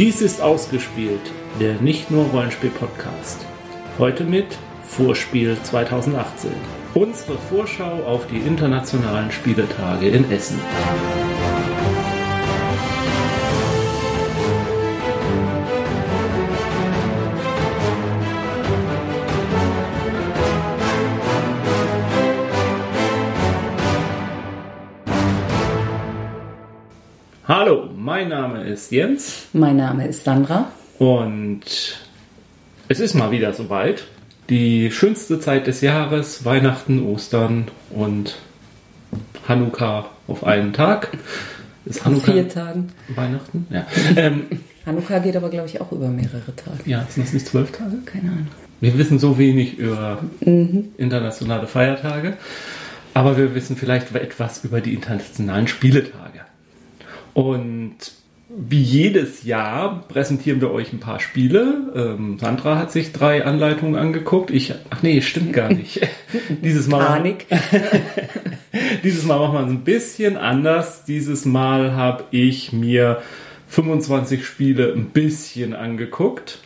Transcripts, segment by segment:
Dies ist ausgespielt, der nicht nur Rollenspiel-Podcast. Heute mit Vorspiel 2018. Unsere Vorschau auf die internationalen Spieletage in Essen. Mein Name ist Jens Mein Name ist Sandra. und es ist mal wieder soweit. Die schönste Zeit des Jahres, Weihnachten, Ostern und Hanukkah auf einen Tag. Ist An Hanukkah vier Tagen. Weihnachten? Ja. Ähm, Hanukkah geht aber, glaube ich, auch über mehrere Tage. ja, sind das nicht zwölf Tage? Keine Ahnung. Wir wissen so wenig über internationale Feiertage, aber wir wissen vielleicht etwas über die internationalen Spieletage. Und wie jedes Jahr präsentieren wir euch ein paar Spiele. Ähm, Sandra hat sich drei Anleitungen angeguckt. Ich, ach nee, stimmt gar nicht. Dieses Mal, Panik. dieses Mal machen wir es ein bisschen anders. Dieses Mal habe ich mir 25 Spiele ein bisschen angeguckt.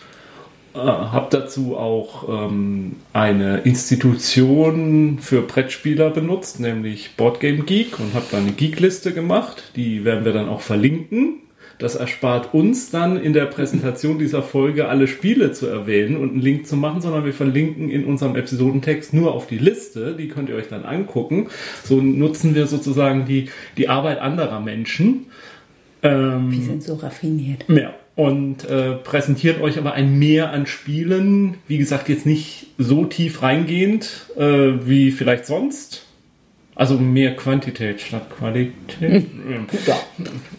Äh, habe dazu auch ähm, eine Institution für Brettspieler benutzt, nämlich Boardgame Geek und habe dann eine Geek-Liste gemacht. Die werden wir dann auch verlinken. Das erspart uns dann in der Präsentation dieser Folge alle Spiele zu erwähnen und einen Link zu machen, sondern wir verlinken in unserem Episodentext nur auf die Liste. Die könnt ihr euch dann angucken. So nutzen wir sozusagen die, die Arbeit anderer Menschen. Ähm, Wir sind so raffiniert. ja, und äh, präsentiert euch aber ein Mehr an Spielen. Wie gesagt, jetzt nicht so tief reingehend äh, wie vielleicht sonst. Also mehr Quantität statt Qualität. Ja.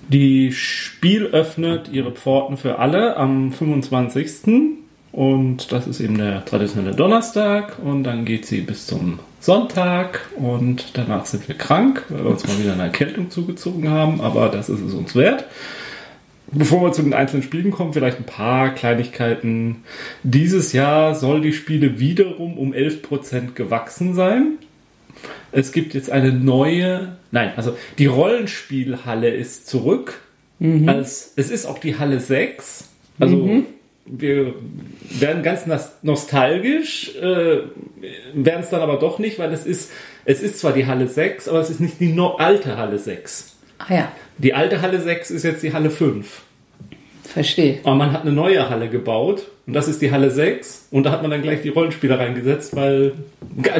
Die Spiel öffnet ihre Pforten für alle am 25. Und das ist eben der traditionelle Donnerstag. Und dann geht sie bis zum Sonntag. Und danach sind wir krank, weil wir uns mal wieder eine Erkältung zugezogen haben. Aber das ist es uns wert. Bevor wir zu den einzelnen Spielen kommen, vielleicht ein paar Kleinigkeiten. Dieses Jahr soll die Spiele wiederum um 11% gewachsen sein. Es gibt jetzt eine neue, nein, also die Rollenspielhalle ist zurück. Als, es ist auch die Halle 6. Also wir werden ganz nostalgisch, äh, werden es dann aber doch nicht, weil es ist, es ist zwar die Halle 6, aber es ist nicht die no alte Halle 6. Ah ja, Die alte Halle 6 ist jetzt die Halle 5. verstehe. Aber man hat eine neue Halle gebaut und das ist die Halle 6 und da hat man dann gleich die Rollenspieler reingesetzt, weil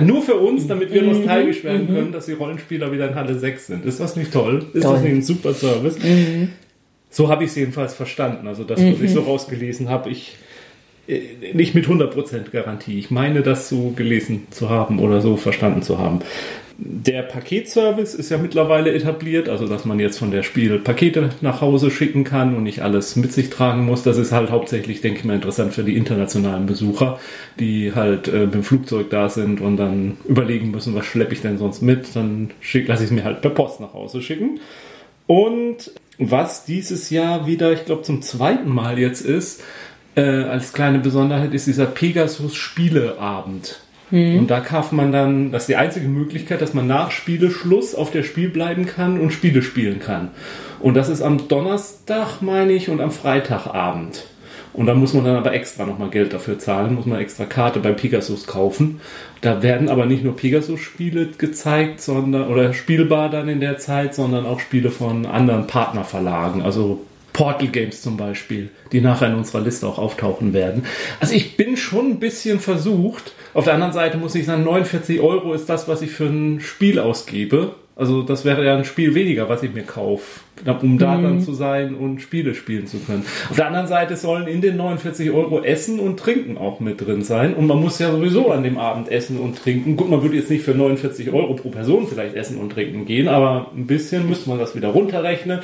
nur für uns, damit wir nostalgisch werden können, dass die Rollenspieler wieder in Halle 6 sind. Ist das nicht toll? Ist Toll. das nicht ein super Service? So habe ich es jedenfalls verstanden. Also das, was ich so rausgelesen habe, ich äh, nicht mit 100% Garantie. Ich meine, das so gelesen zu haben oder so verstanden zu haben. Der Paketservice ist ja mittlerweile etabliert, also dass man jetzt von der Spiel Pakete nach Hause schicken kann und nicht alles mit sich tragen muss. Das ist halt hauptsächlich, denke ich mal, interessant für die internationalen Besucher, die halt äh, mit dem Flugzeug da sind und dann überlegen müssen, was schleppe ich denn sonst mit. Dann lasse ich es mir halt per Post nach Hause schicken. Und was dieses Jahr wieder, ich glaube, zum zweiten Mal jetzt ist, äh, als kleine Besonderheit ist dieser Pegasus Spieleabend. Und da kauft man dann, das ist die einzige Möglichkeit, dass man nach Spieleschluss auf der Spiel bleiben kann und Spiele spielen kann. Und das ist am Donnerstag, meine ich, und am Freitagabend. Und da muss man dann aber extra nochmal Geld dafür zahlen, muss man extra Karte bei Pegasus kaufen. Da werden aber nicht nur Pegasus-Spiele gezeigt, sondern, oder spielbar dann in der Zeit, sondern auch Spiele von anderen Partnerverlagen, also Portal Games zum Beispiel, die nachher in unserer Liste auch auftauchen werden. Also ich bin schon ein bisschen versucht. Auf der anderen Seite muss ich sagen, 49 Euro ist das, was ich für ein Spiel ausgebe. Also das wäre ja ein Spiel weniger, was ich mir kaufe, um da dann zu sein und Spiele spielen zu können. Auf der anderen Seite sollen in den 49 Euro Essen und Trinken auch mit drin sein. Und man muss ja sowieso an dem Abend essen und trinken. Gut, man würde jetzt nicht für 49 Euro pro Person vielleicht essen und trinken gehen, aber ein bisschen müsste man das wieder runterrechnen.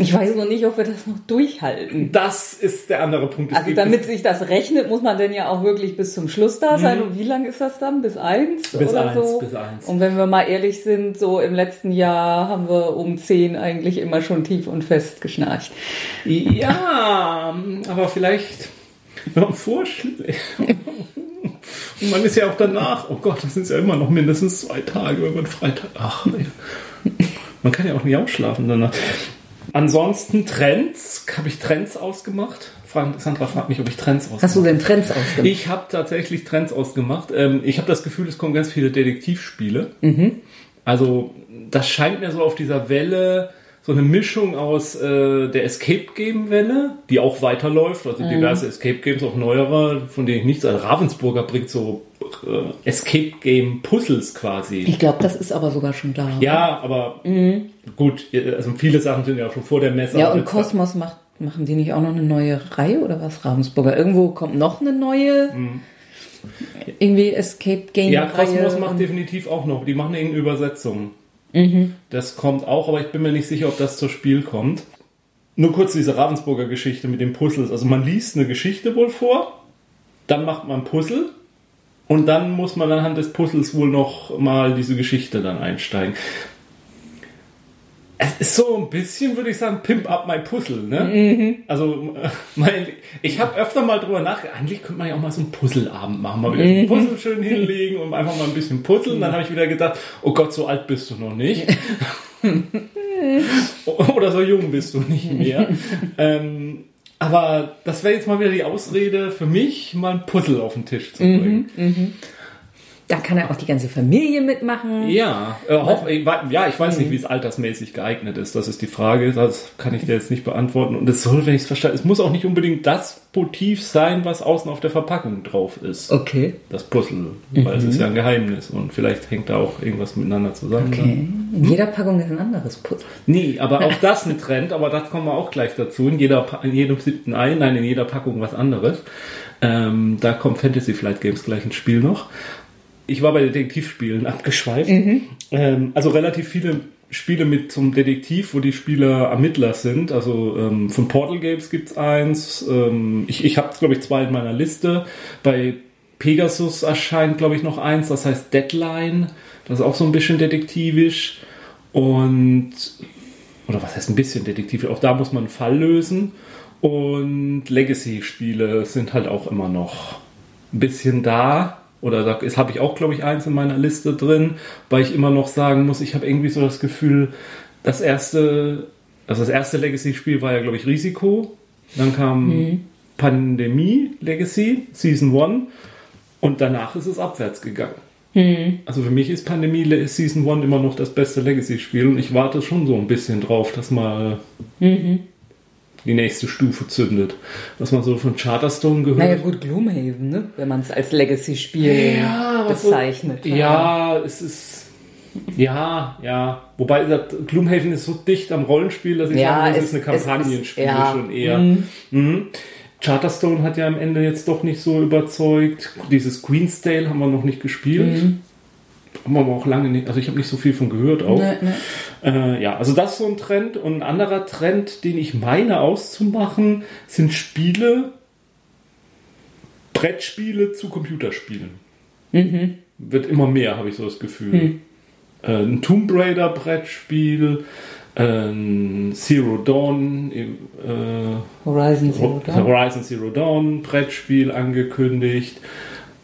Ich weiß noch nicht, ob wir das noch durchhalten. Das ist der andere Punkt. Es Also damit sich das rechnet, muss man denn ja auch wirklich bis zum Schluss da sein. Und wie lang ist das dann? Bis eins Mhm. Bis oder eins, so? bis eins. Und wenn wir mal ehrlich sind, so im letzten Jahr haben wir um zehn eigentlich immer schon tief und fest geschnarcht. Ja, aber vielleicht, wenn man vorschlägt. Und man ist ja auch danach, oh Gott, das sind ja immer noch mindestens zwei Tage, wenn man Freitag. Ach, man kann ja auch nicht ausschlafen danach. Ansonsten Trends, habe ich Trends ausgemacht? Sandra fragt mich, ob ich Trends ausgemacht Hast du denn Trends ausgemacht? Ich habe tatsächlich Trends ausgemacht. Ähm, ich habe das Gefühl, es kommen ganz viele Detektivspiele. Mhm. Also das scheint mir so auf dieser Welle so eine Mischung aus äh, der Escape Game Welle, die auch weiterläuft, also diverse Escape Games, auch neuere, von denen ich nichts. Also Ravensburger bringt so äh, Escape Game Puzzles quasi. Ich glaube, das ist aber sogar schon da. Ja, aber gut, also viele Sachen sind ja auch schon vor der Messe. Ja, und Kosmos macht, machen die nicht auch noch eine neue Reihe oder was? Ravensburger. Irgendwo kommt noch eine neue irgendwie Escape Game Mhm. Ja. Kosmos macht definitiv auch noch. Die machen irgendeine Übersetzung. Mhm. Das kommt auch, aber ich bin mir nicht sicher, ob das zur Spiel kommt. Nur kurz diese Ravensburger Geschichte mit den Puzzles. Also man liest eine Geschichte wohl vor, dann macht man Puzzle und dann muss man anhand des Puzzles wohl noch mal diese Geschichte dann einsteigen. Es ist so ein bisschen, würde ich sagen, Pimp up my Puzzle, ne? Mhm. Also, mein, ich habe öfter mal drüber nachgedacht, eigentlich könnte man ja auch mal so einen Puzzleabend machen, mal wieder Mhm. ein Puzzle schön hinlegen und einfach mal ein bisschen puzzeln. Dann habe ich wieder gedacht, oh Gott, so alt bist du noch nicht. Oder so jung bist du nicht mehr. ähm, aber das wäre jetzt mal wieder die Ausrede für mich, mal ein Puzzle auf den Tisch zu bringen. Da kann ja auch die ganze Familie mitmachen. Ja, äh, hoff, ja, ich weiß nicht, wie es altersmäßig geeignet ist. Das ist die Frage. Das kann ich dir jetzt nicht beantworten. Und es soll, wenn ich es verstehe, es muss auch nicht unbedingt das Motiv sein, was außen auf der Verpackung drauf ist. Okay. Das Puzzle, weil es ist ja ein Geheimnis und vielleicht hängt da auch irgendwas miteinander zusammen. Okay. In jeder Packung ist ein anderes Puzzle. Nee, aber auch das ein Trend, aber das kommen wir auch gleich dazu. In, jeder, in jedem siebten Ei, nein, in jeder Packung was anderes. Ähm, da kommt Fantasy Flight Games gleich ins Spiel noch. Ich war bei Detektivspielen abgeschweift. Ähm, also relativ viele Spiele mit zum Detektiv, wo die Spieler Ermittler sind. Also ähm, von Portal Games gibt's eins. Ähm, ich ich habe, glaube ich, zwei in meiner Liste. Bei Pegasus erscheint, glaube ich, noch eins. Das heißt Deadline. Das ist auch so ein bisschen detektivisch. Und oder was heißt ein bisschen detektivisch? Auch da muss man einen Fall lösen. Und Legacy-Spiele sind halt auch immer noch ein bisschen da. Oder da habe ich auch, glaube ich, eins in meiner Liste drin, weil ich immer noch sagen muss, ich habe irgendwie so das Gefühl, das erste, also das erste Legacy-Spiel war ja, glaube ich, Risiko. Dann kam Pandemie Legacy, Season 1. Und danach ist es abwärts gegangen. Also für mich ist Pandemie Season 1 immer noch das beste Legacy-Spiel und ich warte schon so ein bisschen drauf, dass mal die nächste Stufe zündet. Was man so von Charterstone gehört. Naja gut, Gloomhaven, ne? wenn man es als Legacy-Spiel Ja, aber so- bezeichnet. Ja, es ist. Ja, ja. Wobei Gloomhaven ist so dicht am Rollenspiel, dass ich Ja, sagen, das es- ist ein es ist- Kampagnenspiel ja. schon eher. Mhm. Charterstone hat ja am Ende jetzt doch nicht so überzeugt. Dieses Queen's haben wir noch nicht gespielt. Mhm. Haben wir aber auch lange nicht. Also ich habe nicht so viel von gehört auch. Ne, ne. Äh, ja, also das ist so ein Trend. Und ein anderer Trend, den ich meine auszumachen, sind Spiele, Brettspiele zu Computerspielen. Wird immer mehr, habe ich so das Gefühl. Äh, ein Tomb Raider Brettspiel, ein Zero Dawn, äh, Horizon Zero Dawn. Horizon Zero Dawn Brettspiel angekündigt.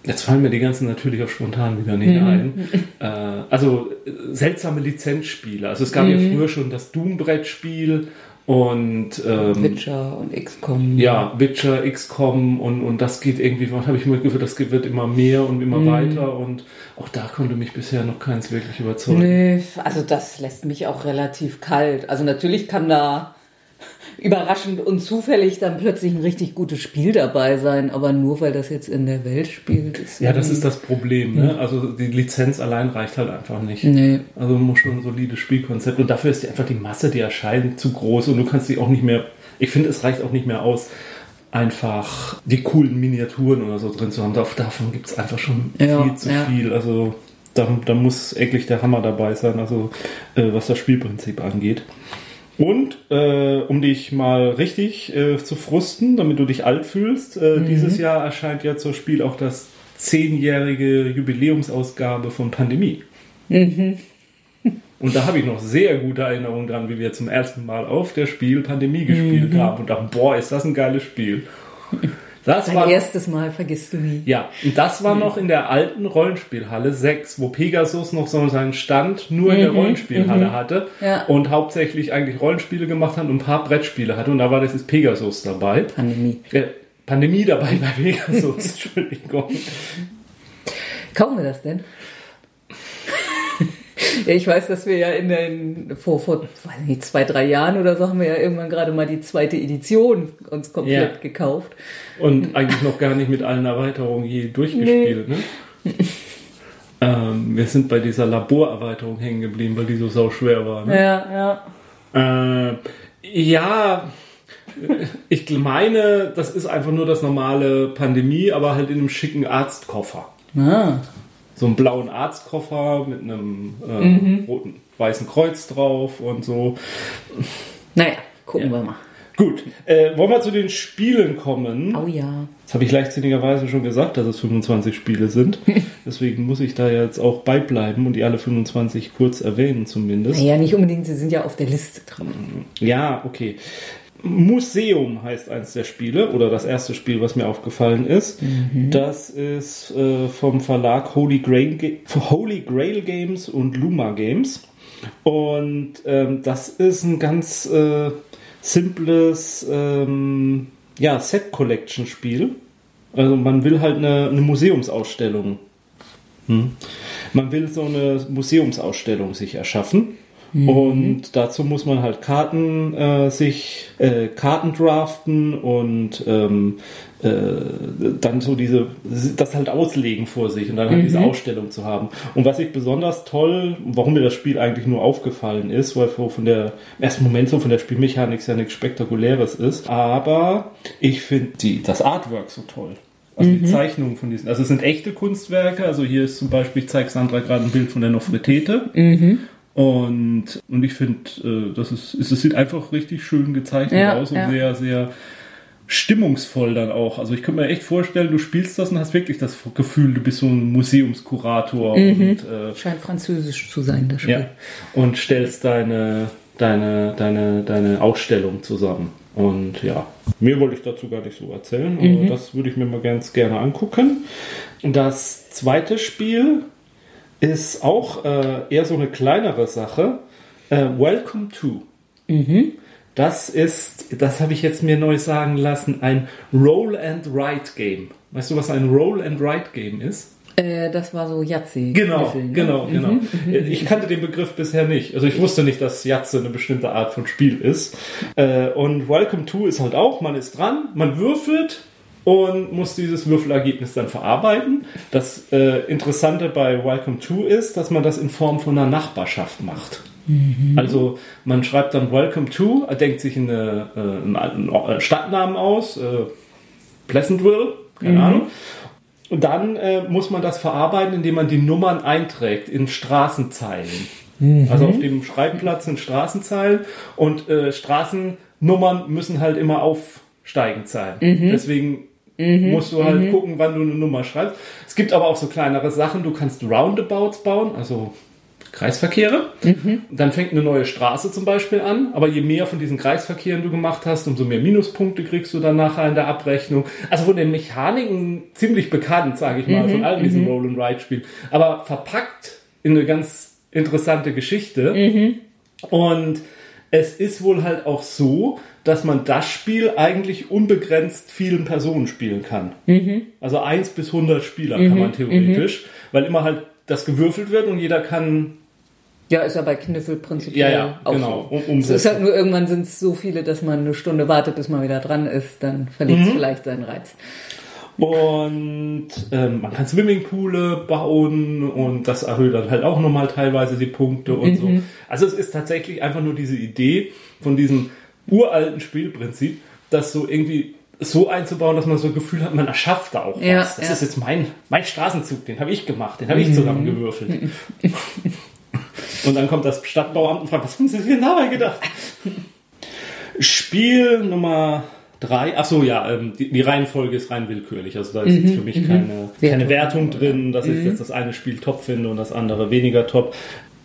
Jetzt fallen mir die ganzen natürlich auch spontan wieder nicht ein. Äh, also seltsame Lizenzspiele. Also es gab ja früher schon das Doom-Brettspiel und ähm, Witcher und XCOM. ja, Witcher, XCOM und, und das geht irgendwie, habe ich mir gefühlt, das wird immer mehr und immer weiter und auch da konnte mich bisher noch keins wirklich überzeugen. Nö, also das lässt mich auch relativ kalt. Also natürlich kann da überraschend und zufällig dann plötzlich ein richtig gutes Spiel dabei sein, aber nur weil das jetzt in der Welt spielt. Ist Ja, das ist das Problem. Ne? Also die Lizenz allein reicht halt einfach nicht. Nee. Also man muss schon ein solides Spielkonzept und dafür ist die einfach die Masse, die erscheint, zu groß und du kannst die auch nicht mehr. Ich finde, es reicht auch nicht mehr aus, einfach die coolen Miniaturen oder so drin zu haben. Dav- Davon gibt es einfach schon Ja, viel zu ja. viel. Also da, da muss eklig der Hammer dabei sein, also äh, was das Spielprinzip angeht. Und äh, um dich mal richtig äh, zu frusten, damit du dich alt fühlst, äh, dieses Jahr erscheint ja zur Spiel auch das zehnjährige Jubiläumsausgabe von Pandemie. Und da habe ich noch sehr gute Erinnerungen dran, wie wir zum ersten Mal auf der Spiel Pandemie gespielt haben und dachten, boah, ist das ein geiles Spiel. Das Dein war, erstes Mal vergisst du nie. ja, und das war noch in der alten Rollenspielhalle 6, wo Pegasus noch so seinen Stand nur in der Rollenspielhalle hatte Ja. und hauptsächlich eigentlich Rollenspiele gemacht hat und ein paar Brettspiele hatte und da war dieses Pegasus dabei. Pandemie. Äh, Pandemie dabei bei Pegasus, Entschuldigung. Kaufen wir das denn? Ja, ich weiß, dass wir ja in den, vor, vor weiß nicht, zwei, drei Jahren oder so haben wir ja irgendwann gerade mal die zweite Edition uns komplett Ja. gekauft. Und eigentlich noch gar nicht mit allen Erweiterungen je durchgespielt. Ne? ähm, wir sind bei dieser Laborerweiterung hängen geblieben, weil die so sau schwer war. Ne? Ja, ja. Äh, ja, ich meine, das ist einfach nur das normale Pandemie, aber halt in einem schicken Arztkoffer. Ah, So einen blauen Arztkoffer mit einem äh, roten, weißen Kreuz drauf und so. naja, gucken Ja. wir mal. Gut, äh, wollen wir zu den Spielen kommen? Oh ja. Das habe ich leichtsinnigerweise schon gesagt, dass es 25 Spiele sind. Deswegen muss ich da jetzt auch beibleiben und die alle 25 kurz erwähnen zumindest. Naja, nicht unbedingt, sie sind ja auf der Liste drin. Ja, okay. Museum heißt eins der Spiele oder das erste Spiel, was mir aufgefallen ist. Das ist äh, vom Verlag Holy Grail, Holy Grail Games und Luma Games. Und ähm, das ist ein ganz äh, simples ähm, ja, Set-Collection-Spiel. Also man will halt eine, eine Museumsausstellung. Hm. Man will so eine Museumsausstellung sich erschaffen. Und dazu muss man halt Karten äh, sich äh, Karten draften und ähm, äh, dann so diese das halt auslegen vor sich und dann halt diese Ausstellung zu haben. Und was ich besonders toll, warum mir das Spiel eigentlich nur aufgefallen ist, weil von der im ersten Moment so von der Spielmechanik ja nichts Spektakuläres ist, aber ich finde die das Artwork so toll. Also die Zeichnungen von diesen, also es sind echte Kunstwerke. Also hier ist zum Beispiel, ich zeige Sandra gerade ein Bild von der Nofretete. Und, und ich finde, äh, das ist, es sieht einfach richtig schön gezeichnet Ja, aus und ja. sehr, sehr stimmungsvoll dann auch. Also ich könnte mir echt vorstellen, du spielst das und hast wirklich das Gefühl, du bist so ein Museumskurator und, äh, Scheint französisch zu sein, das Spiel. ja, und stellst deine, deine, deine, deine Ausstellung zusammen. Und ja, mir wollte ich dazu gar nicht so erzählen, aber das würde ich mir mal ganz gerne angucken. Das zweite Spiel ist auch äh, eher so eine kleinere Sache. Äh, Welcome to. Das ist, das habe ich jetzt mir neu sagen lassen, ein Roll and Write Game. Weißt du, was ein Roll and Write Game ist? Äh, das war so Yahtzee. Genau, ne? genau, genau. Ich kannte den Begriff bisher nicht. Also ich wusste nicht, dass Jatze eine bestimmte Art von Spiel ist. Äh, Und Welcome to ist halt auch, man ist dran, man würfelt und muss dieses Würfelergebnis dann verarbeiten. Das äh, Interessante bei Welcome to ist, dass man das in Form von einer Nachbarschaft macht. Also man schreibt dann Welcome to, denkt sich eine, äh, einen einen Stadtnamen aus, äh, Pleasantville, keine Ahnung. Und dann äh, muss man das verarbeiten, indem man die Nummern einträgt in Straßenzeilen. Also auf dem Schreibplatz sind Straßenzeilen und äh, Straßennummern müssen halt immer aufsteigend sein. Deswegen musst du halt gucken, wann du eine Nummer schreibst. Es gibt aber auch so kleinere Sachen. Du kannst Roundabouts bauen, also Kreisverkehre. Dann fängt eine neue Straße zum Beispiel an, aber je mehr von diesen Kreisverkehren du gemacht hast, umso mehr Minuspunkte kriegst du dann nachher in der Abrechnung. Also von den Mechaniken ziemlich bekannt, sage ich mal, von all diesen Roll and Ride Spielen, aber verpackt in eine ganz interessante Geschichte. Und es ist wohl halt auch so, dass man das Spiel eigentlich unbegrenzt vielen Personen spielen kann. Also 1 bis 100 Spieler kann man theoretisch, weil immer halt das gewürfelt wird und jeder kann Ja, ist ja bei Kniffel prinzipiell Ja, ja, auch genau, so. um- Es umsetzen. ist halt nur irgendwann sind es so viele, dass man eine Stunde wartet, bis man wieder dran ist, dann verliert Mhm. es vielleicht seinen Reiz. Und ähm, man kann Swimmingpoole bauen und das erhöht dann halt auch nochmal teilweise die Punkte und so. Also es ist tatsächlich einfach nur diese Idee von diesem uralten Spielprinzip, das so irgendwie so einzubauen, dass man so ein Gefühl hat, man erschafft da auch was. Ja, das ja. ist jetzt mein, mein Straßenzug, den habe ich gemacht, den habe ich zusammengewürfelt. und dann kommt das Stadtbauamt und fragt, was haben Sie sich denn dabei gedacht? Spiel Nummer drei. Ach so, ja, ähm, die, die Reihenfolge ist rein willkürlich. Also da ist jetzt für mich keine, keine. Wertung drin, dass ich jetzt das eine Spiel top finde und das andere weniger top.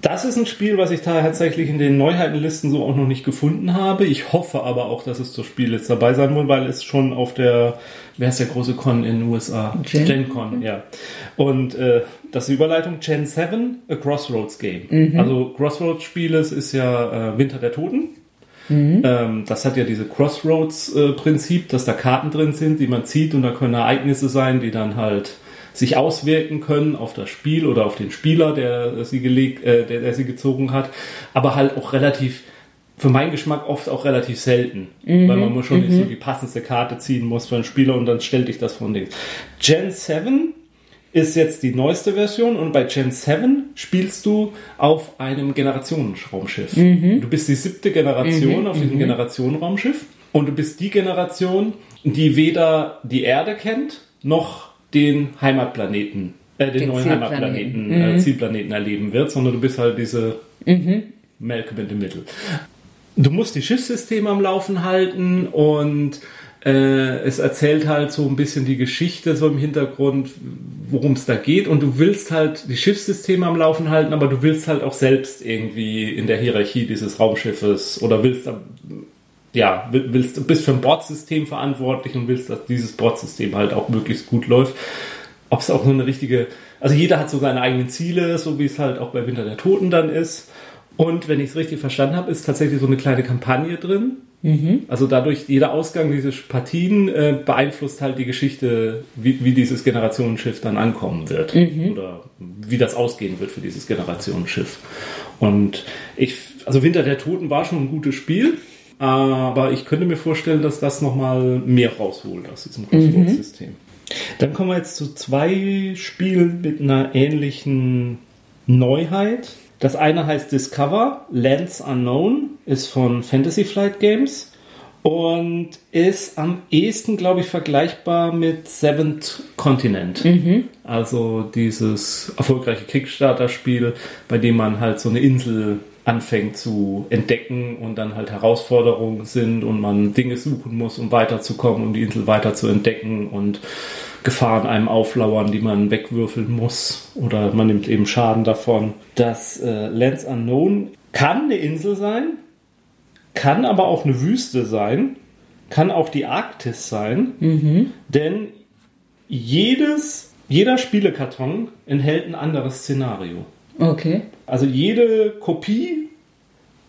Das ist ein Spiel, was ich tatsächlich in den Neuheitenlisten so auch noch nicht gefunden habe. Ich hoffe aber auch, dass es das Spiel jetzt dabei sein wird, weil es schon auf der, wer ist der große Con in den USA? Gen? GenCon, ja. Und äh, das ist die Überleitung Gen 7, a Crossroads Game. Also Crossroads Spiele ist ja äh, Winter der Toten. Ähm, das hat ja diese Crossroads-Prinzip, dass da Karten drin sind, die man zieht und da können Ereignisse sein, die dann halt sich auswirken können auf das Spiel oder auf den Spieler, der sie gelegt, äh, der, der sie gezogen hat, aber halt auch relativ für meinen Geschmack oft auch relativ selten, weil man muss schon nicht so die passendste Karte ziehen muss für einen Spieler und dann stellt dich das von Dings. Gen 7 ist jetzt die neueste Version und bei Gen 7 spielst du auf einem Generationenraumschiff. Du bist die siebte Generation auf diesem Generationenraumschiff und du bist die Generation, die weder die Erde kennt, noch den Heimatplaneten, äh, den, Den neuen Zielplaneten. Heimatplaneten, äh, Zielplaneten erleben wird, sondern du bist halt diese Malcolm in the Middle. Du musst die Schiffssysteme am Laufen halten und äh, es erzählt halt so ein bisschen die Geschichte so im Hintergrund, worum es da geht. Und du willst halt die Schiffssysteme am Laufen halten, aber du willst halt auch selbst irgendwie in der Hierarchie dieses Raumschiffes oder willst ja, will- willst, bist für ein Bordsystem verantwortlich und willst, dass dieses Bordsystem halt auch möglichst gut läuft. Ob es auch so eine richtige, also jeder hat so seine eigenen Ziele, so wie es halt auch bei Winter der Toten dann ist. Und wenn ich es richtig verstanden habe, ist tatsächlich so eine kleine Kampagne drin. Also dadurch, jeder Ausgang dieser Partien äh, beeinflusst halt die Geschichte, wie, wie dieses Generationenschiff dann ankommen wird. Oder wie das ausgehen wird für dieses Generationenschiff. Und ich, also Winter der Toten war schon ein gutes Spiel, aber ich könnte mir vorstellen, dass das nochmal mehr rausholt aus diesem Crossroads-System. Dann kommen wir jetzt zu zwei Spielen mit einer ähnlichen Neuheit. Das eine heißt Discover, Lands Unknown, ist von Fantasy Flight Games und ist am ehesten, glaube ich, vergleichbar mit Seventh Continent. Also dieses erfolgreiche Kickstarter-Spiel, bei dem man halt so eine Insel anfängt zu entdecken und dann halt Herausforderungen sind und man Dinge suchen muss, um weiterzukommen, um die Insel weiter zu entdecken und Gefahren einem auflauern, die man wegwürfeln muss oder man nimmt eben Schaden davon. Das äh, Lands Unknown kann eine Insel sein, kann aber auch eine Wüste sein, kann auch die Arktis sein, denn jedes, jeder Spielekarton enthält ein anderes Szenario. Okay. Also jede Kopie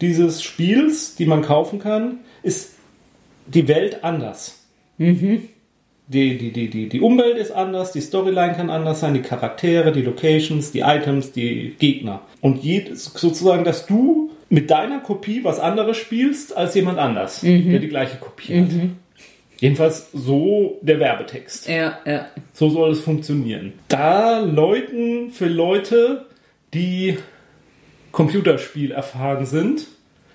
dieses Spiels, die man kaufen kann, ist die Welt anders. Die, die, die, die, die Umwelt ist anders, die Storyline kann anders sein, die Charaktere, die Locations, die Items, die Gegner. Und je, sozusagen, dass du mit deiner Kopie was anderes spielst als jemand anders, der die gleiche Kopie hat. Jedenfalls so der Werbetext. Ja, ja. So soll es funktionieren. Da läuten für Leute, die Computerspiel erfahren sind,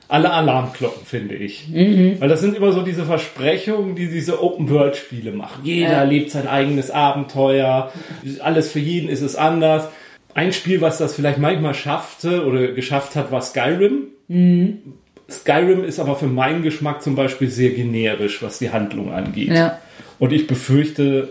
alle Alarmglocken, finde ich. Weil das sind immer so diese Versprechungen, die diese Open-World-Spiele machen. Jeder Ja. lebt sein eigenes Abenteuer, alles für jeden ist es anders. Ein Spiel, was das vielleicht manchmal schaffte oder geschafft hat, war Skyrim. Skyrim ist aber für meinen Geschmack zum Beispiel sehr generisch, was die Handlung angeht. Ja. Und ich befürchte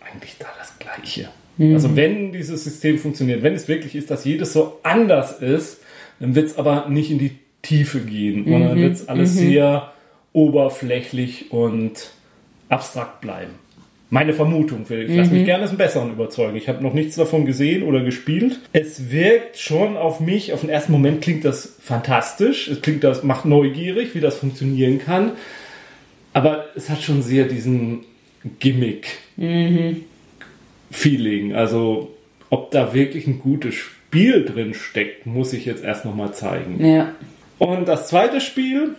eigentlich da das Gleiche. Also wenn dieses System funktioniert, wenn es wirklich ist, dass jedes so anders ist, dann wird es aber nicht in die Tiefe gehen, sondern wird es alles sehr oberflächlich und abstrakt bleiben. Meine Vermutung, ich lasse mich gerne als einen Besseren überzeugen. Ich habe noch nichts davon gesehen oder gespielt. Es wirkt schon auf mich, auf den ersten Moment klingt das fantastisch. Es klingt, das macht neugierig, wie das funktionieren kann. Aber es hat schon sehr diesen Gimmick-Feeling. Also, ob da wirklich ein gutes Spiel drin steckt, muss ich jetzt erst nochmal zeigen. Ja. Und das zweite Spiel,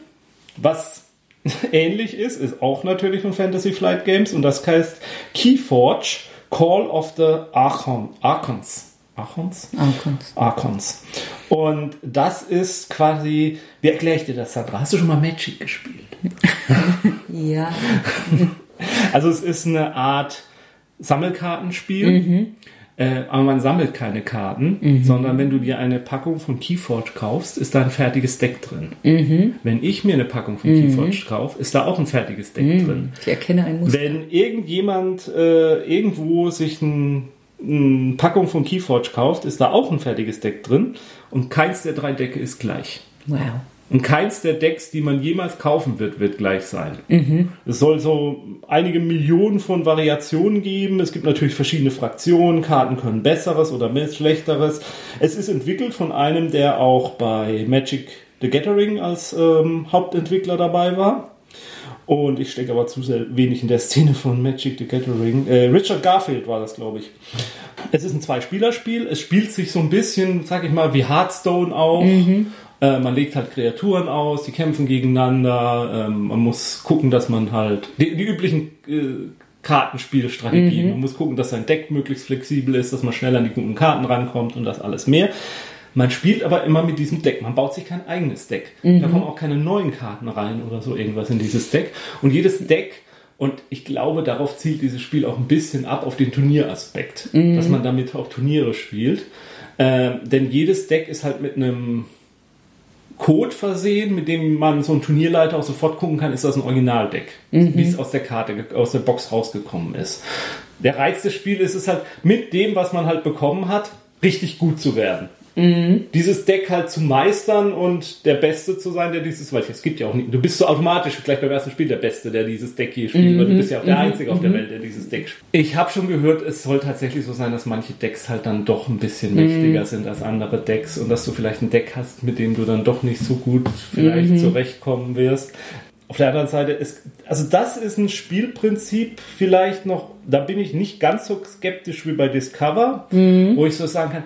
was ähnlich ist, ist auch natürlich von Fantasy Flight Games und das heißt Keyforge Call of the Archon, Archons. Archons? Archons. Archons. Und das ist quasi, wie erkläre ich dir das, Sandra? Hast du schon mal Magic gespielt? Ja. Also es ist eine Art Sammelkartenspiel, äh, aber man sammelt keine Karten, sondern wenn du dir eine Packung von Keyforge kaufst, ist da ein fertiges Deck drin. Wenn ich mir eine Packung von Keyforge kaufe, ist da auch ein fertiges Deck drin. Ich erkenne ein Muster. Wenn irgendjemand äh, irgendwo sich ein eine Packung von Keyforge kauft, ist da auch ein fertiges Deck drin und keins der drei Decke ist gleich. Wow. Und keins der Decks, die man jemals kaufen wird, wird gleich sein. Es soll so einige Millionen von Variationen geben. Es gibt natürlich verschiedene Fraktionen. Karten können besseres oder schlechteres. Es ist entwickelt von einem, der auch bei Magic the Gathering als ähm, Hauptentwickler dabei war. Und ich stecke aber zu sehr wenig in der Szene von Magic the Gathering. Äh, Richard Garfield war das, glaube ich. Es ist ein Zwei-Spieler-Spiel. Es spielt sich so ein bisschen, sag ich mal, wie Hearthstone auch. Äh, man legt halt Kreaturen aus, die kämpfen gegeneinander. Ähm, man muss gucken, dass man halt die, die üblichen äh, Kartenspielstrategien. Man muss gucken, dass sein Deck möglichst flexibel ist, dass man schnell an die guten Karten rankommt und das alles mehr. Man spielt aber immer mit diesem Deck. Man baut sich kein eigenes Deck. Da kommen auch keine neuen Karten rein oder so irgendwas in dieses Deck. Und jedes Deck, und ich glaube, darauf zielt dieses Spiel auch ein bisschen ab, auf den Turnieraspekt. Dass man damit auch Turniere spielt. Ähm, denn jedes Deck ist halt mit einem Code versehen, mit dem man so ein Turnierleiter auch sofort gucken kann, ist das ein Originaldeck, wie es aus der Karte, aus der Box rausgekommen ist. Der Reiz des Spiels ist es halt, mit dem, was man halt bekommen hat, richtig gut zu werden. Dieses Deck halt zu meistern und der Beste zu sein, der dieses, weil es gibt ja auch nicht, du bist so automatisch gleich beim ersten Spiel der Beste, der dieses Deck hier spielt, weil du bist ja auch der Einzige auf der Welt, der dieses Deck spielt. Ich habe schon gehört, es soll tatsächlich so sein, dass manche Decks halt dann doch ein bisschen mächtiger sind als andere Decks und dass du vielleicht ein Deck hast, mit dem du dann doch nicht so gut vielleicht zurechtkommen wirst. Auf der anderen Seite ist, also das ist ein Spielprinzip vielleicht noch, da bin ich nicht ganz so skeptisch wie bei Discover, wo ich so sagen kann,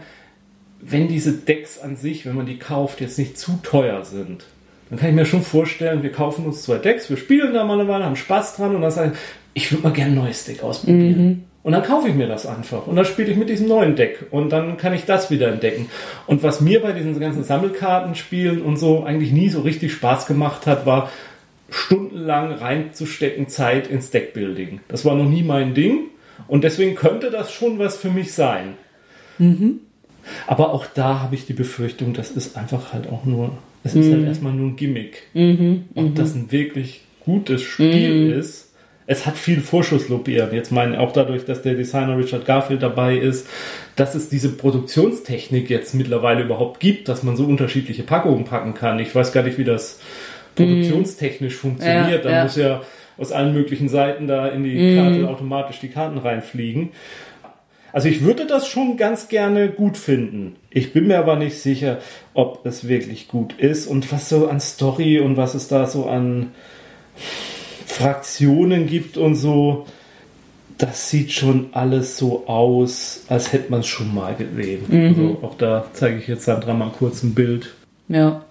wenn diese Decks an sich, wenn man die kauft, jetzt nicht zu teuer sind, dann kann ich mir schon vorstellen, wir kaufen uns zwei Decks, wir spielen da mal eine Weile, haben Spaß dran und dann sagen, ich würde mal gerne ein neues Deck ausprobieren. Und dann kaufe ich mir das einfach. Und dann spiele ich mit diesem neuen Deck. Und dann kann ich das wieder entdecken. Und was mir bei diesen ganzen Sammelkartenspielen und so eigentlich nie so richtig Spaß gemacht hat, war stundenlang reinzustecken Zeit ins Deckbuilding. Das war noch nie mein Ding. Und deswegen könnte das schon was für mich sein. Aber auch da habe ich die Befürchtung, das ist einfach halt auch nur, es ist halt erstmal nur ein Gimmick. Ob das ein wirklich gutes Spiel ist, es hat viel Vorschusslobieren. Jetzt meine auch dadurch, dass der Designer Richard Garfield dabei ist, dass es diese Produktionstechnik jetzt mittlerweile überhaupt gibt, dass man so unterschiedliche Packungen packen kann. Ich weiß gar nicht, wie das produktionstechnisch funktioniert. Ja, da ja. muss ja aus allen möglichen Seiten da in die Karte automatisch die Karten reinfliegen. Also ich würde das schon ganz gerne gut finden. Ich bin mir aber nicht sicher, ob es wirklich gut ist und was so an Story und was es da so an Fraktionen gibt und so. Das sieht schon alles so aus, als hätte man es schon mal gesehen. Also auch da zeige ich jetzt Sandra mal kurz ein Bild. Ja.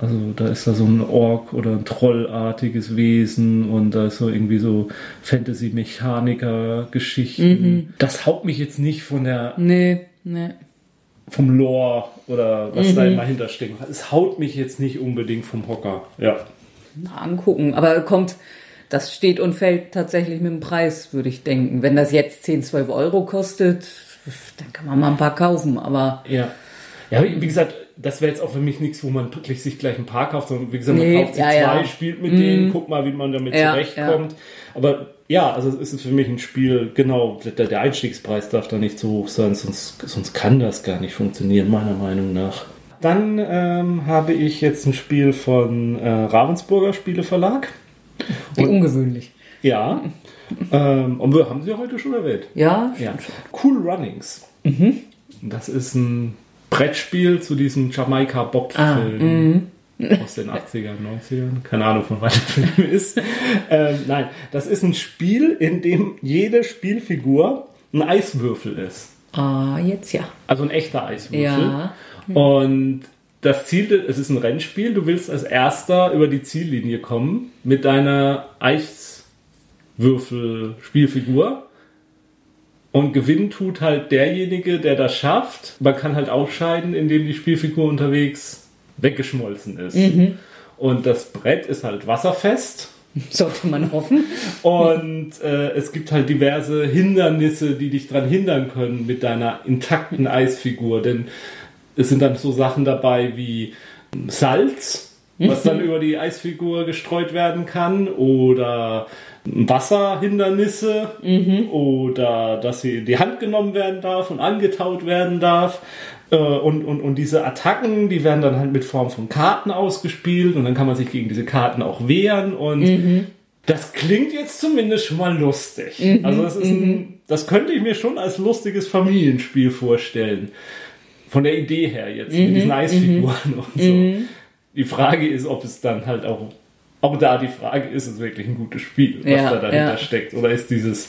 Also da ist da so ein Ork oder ein Trollartiges Wesen und da ist so irgendwie so Fantasy-Mechaniker-Geschichten. Das haut mich jetzt nicht von der Nee, nee. vom Lore oder was da immer hintersteckt. Es haut mich jetzt nicht unbedingt vom Hocker. Ja. Mal angucken. Aber kommt, das steht und fällt tatsächlich mit dem Preis, würde ich denken. Wenn das jetzt 10, 12 Euro kostet, dann kann man mal ein paar kaufen. Aber Ja. Ja, wie gesagt, das wäre jetzt auch für mich nichts, wo man wirklich sich gleich ein paar kauft, sondern wie gesagt, Nee, man kauft sich ja, zwei, ja. spielt mit denen, guckt mal, wie man damit Ja, zurechtkommt. Aber ja, also es ist für mich ein Spiel, genau, der, der Einstiegspreis darf da nicht so hoch sein, sonst, sonst kann das gar nicht funktionieren, meiner Meinung nach. Dann ähm, habe ich jetzt ein Spiel von äh, Ravensburger Spieleverlag. wie ungewöhnlich. Ja. ähm, und wir haben sie heute schon erwähnt. Ja, Ja. Cool Runnings. Das ist ein Brettspiel zu diesem Jamaika-Bob-Film aus den 80ern, 90ern. Keine Ahnung, von wann der Film ist. ähm, nein, das ist ein Spiel, in dem jede Spielfigur ein Eiswürfel ist. Ah, jetzt ja. Also ein echter Eiswürfel. Ja. Und das Ziel, es ist ein Rennspiel, du willst als erster über die Ziellinie kommen mit deiner Eiswürfel-Spielfigur. Und gewinnen tut halt derjenige, der das schafft. Man kann halt ausscheiden, indem die Spielfigur unterwegs weggeschmolzen ist. Und das Brett ist halt wasserfest. Sollte man hoffen. Und äh, es gibt halt diverse Hindernisse, die dich daran hindern können mit deiner intakten Eisfigur. Denn es sind dann so Sachen dabei wie Salz, was dann über die Eisfigur gestreut werden kann. Oder Wasserhindernisse oder dass sie in die Hand genommen werden darf und angetaut werden darf. Äh, Und, und, und diese Attacken, die werden dann halt mit Form von Karten ausgespielt und dann kann man sich gegen diese Karten auch wehren und das klingt jetzt zumindest schon mal lustig. Also das ist ein, das könnte ich mir schon als lustiges Familienspiel vorstellen. Von der Idee her jetzt, mit diesen Eisfiguren und so. Die Frage ist, ob es dann halt auch, auch da die Frage ist, ist es wirklich ein gutes Spiel, was Ja, da dahinter ja. steckt. Oder ist dieses,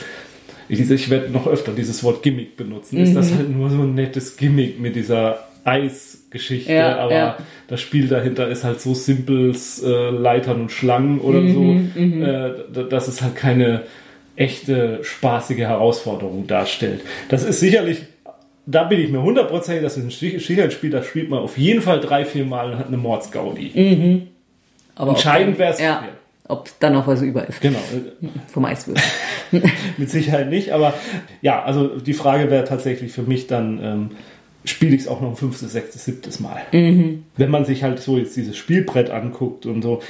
ich, werde noch öfter dieses Wort Gimmick benutzen, ist Mhm. das halt nur so ein nettes Gimmick mit dieser Eisgeschichte, Ja, aber das Spiel dahinter ist halt so simples äh, Leitern und Schlangen oder Mhm, so, äh, d- dass es halt keine echte spaßige Herausforderung darstellt. Das ist sicherlich, da bin ich mir hundertprozentig, das ist ein Sicherheitsspiel, das spielt man auf jeden Fall drei, vier Mal und hat eine Mordsgaudi. Aber Entscheidend dann- wär's- Ja, ob dann noch was über ist Genau, äh, vom Eiswürfel. mit Sicherheit nicht, aber ja, also die Frage wäre tatsächlich für mich dann, ähm, spiele ich es auch noch ein fünftes, sechstes, siebtes Mal. Wenn man sich halt so jetzt dieses Spielbrett anguckt und so,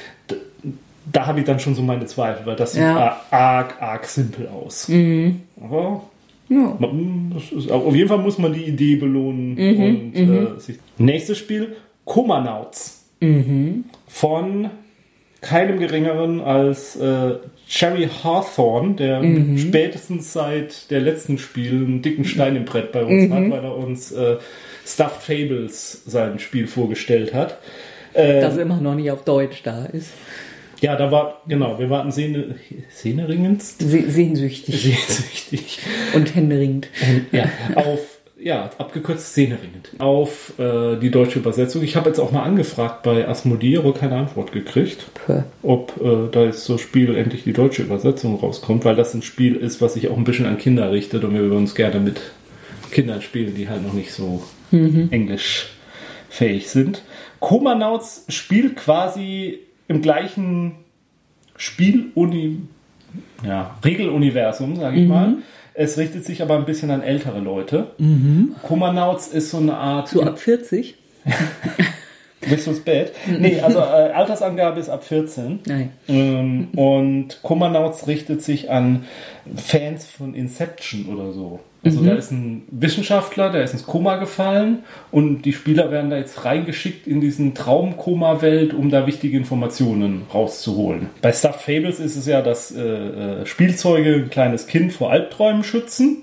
da habe ich dann schon so meine Zweifel, weil das sieht Ja. arg, arg simpel aus. Aber Ja. man- ist, auf jeden Fall muss man die Idee belohnen. und, Äh, sich Nächstes Spiel, Komanauts. Von keinem geringeren als äh, Jerry Hawthorne, der spätestens seit der letzten Spiel einen dicken Stein im Brett bei uns hat, weil er uns äh, Stuffed Fables sein Spiel vorgestellt hat. Äh, Dass immer noch nicht auf Deutsch da ist. ja, da war, genau, wir warten Sehne, Sehneringends? Se sehnsüchtig Sehnsüchtig. und händeringend. ja, auf, ja, abgekürzt Szeneringend. Auf äh, die deutsche Übersetzung. Ich habe jetzt auch mal angefragt bei Asmodeo, keine Antwort gekriegt, Puh. ob äh, da jetzt so Spiel endlich die deutsche Übersetzung rauskommt, weil das ein Spiel ist, was sich auch ein bisschen an Kinder richtet und wir würden uns gerne mit Kindern spielen, die halt noch nicht so englischfähig sind. Komanauts spielt quasi im gleichen Spieluni ja, Regeluniversum, sage ich mal. Es richtet sich aber ein bisschen an ältere Leute. Komanauts ist so eine Art. So ab 40? Bist du ins Bett? Nee, also äh, Altersangabe ist ab 14. Nein. Ähm, und Komanauts richtet sich an Fans von Inception oder so. Also da ist ein Wissenschaftler, der ist ins Koma gefallen und die Spieler werden da jetzt reingeschickt in diesen Traum-Koma-Welt, um da wichtige Informationen rauszuholen. Bei Stuffed Fables ist es ja, dass äh, äh, Spielzeuge ein kleines Kind vor Albträumen schützen.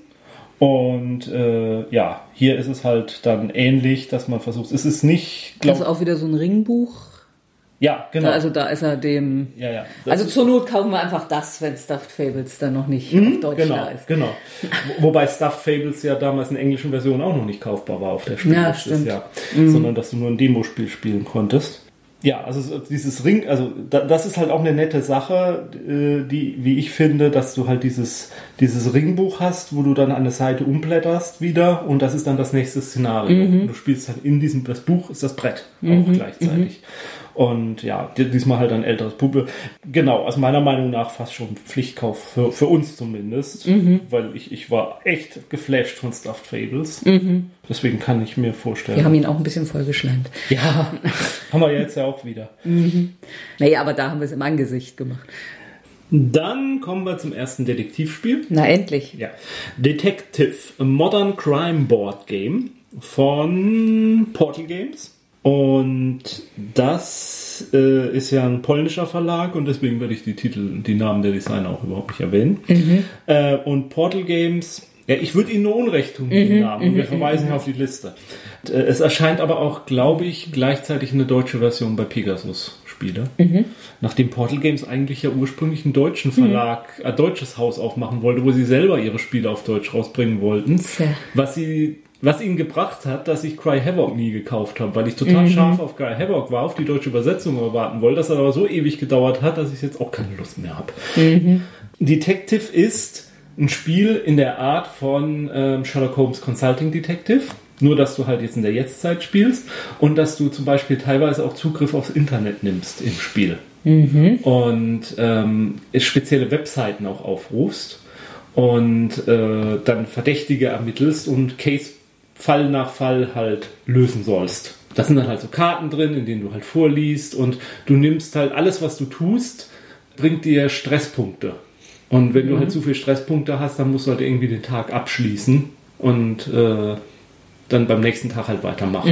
Und äh, ja, hier ist es halt dann ähnlich, dass man versucht, es ist nicht, Das ist auch wieder so ein Ringbuch. Ja, genau. Also da ist er dem. ja, ja. Also zur Not kaufen wir einfach das, wenn Stuffed Fables dann noch nicht auf Deutsch genau, da ist. genau. Wo- Wobei Stuffed Fables ja damals in der englischen Version auch noch nicht kaufbar war auf der Spiel Ja, stimmt. Jahr, sondern dass du nur ein Demospiel spielen konntest. Ja, also so dieses Ring, also da, das ist halt auch eine nette Sache, äh, die, wie ich finde, dass du halt dieses, dieses Ringbuch hast, wo du dann eine Seite umblätterst wieder und das ist dann das nächste Szenario. Mhm. Und du spielst halt in diesem, das Buch ist das Brett auch gleichzeitig. Und ja, di- diesmal halt ein älteres Publikum. Genau, aus meiner Meinung nach fast schon Pflichtkauf für, für uns zumindest, Mhm. weil ich, ich war echt geflasht von Stuffed Fables. Deswegen kann ich mir vorstellen. Mhm. Wir haben ihn auch ein bisschen vollgeschleimt. Ja, haben wir jetzt ja auch wieder. Naja, aber da haben wir es im Angesicht gemacht. Dann kommen wir zum ersten Detektivspiel. Na endlich. Ja. Detective, a Modern Crime Board Game von Portal Games. Und das äh, ist ja ein polnischer Verlag und deswegen werde ich die Titel, die Namen der Designer auch überhaupt nicht erwähnen. Äh, und Portal Games, ja, ich würde ihnen nur Unrecht tun mit den Namen und wir verweisen auf die Liste. Äh, Es erscheint aber auch, glaube ich, gleichzeitig eine deutsche Version bei Pegasus. Spiele. Nachdem Portal Games eigentlich ja ursprünglich einen deutschen Verlag, ein deutsches Haus aufmachen wollte, wo sie selber ihre Spiele auf Deutsch rausbringen wollten. Tja. Was sie, was ihnen gebracht hat, dass ich Cry Havoc nie gekauft habe, weil ich total scharf auf Cry Havoc war, auf die deutsche Übersetzung erwarten wollte, das hat aber so ewig gedauert hat, dass ich jetzt auch keine Lust mehr habe. Detective ist ein Spiel in der Art von ähm, Sherlock Holmes Consulting Detective. Nur, dass du halt jetzt in der Jetztzeit spielst und dass du zum Beispiel teilweise auch Zugriff aufs Internet nimmst im Spiel. Und ähm, spezielle Webseiten auch aufrufst und äh, dann Verdächtige ermittelst und Case Fall nach Fall halt lösen sollst. Da sind dann halt so Karten drin, in denen du halt vorliest und du nimmst halt alles, was du tust, bringt dir Stresspunkte. Und wenn du halt zu viele Stresspunkte hast, dann musst du halt irgendwie den Tag abschließen und äh, dann beim nächsten Tag halt weitermachen.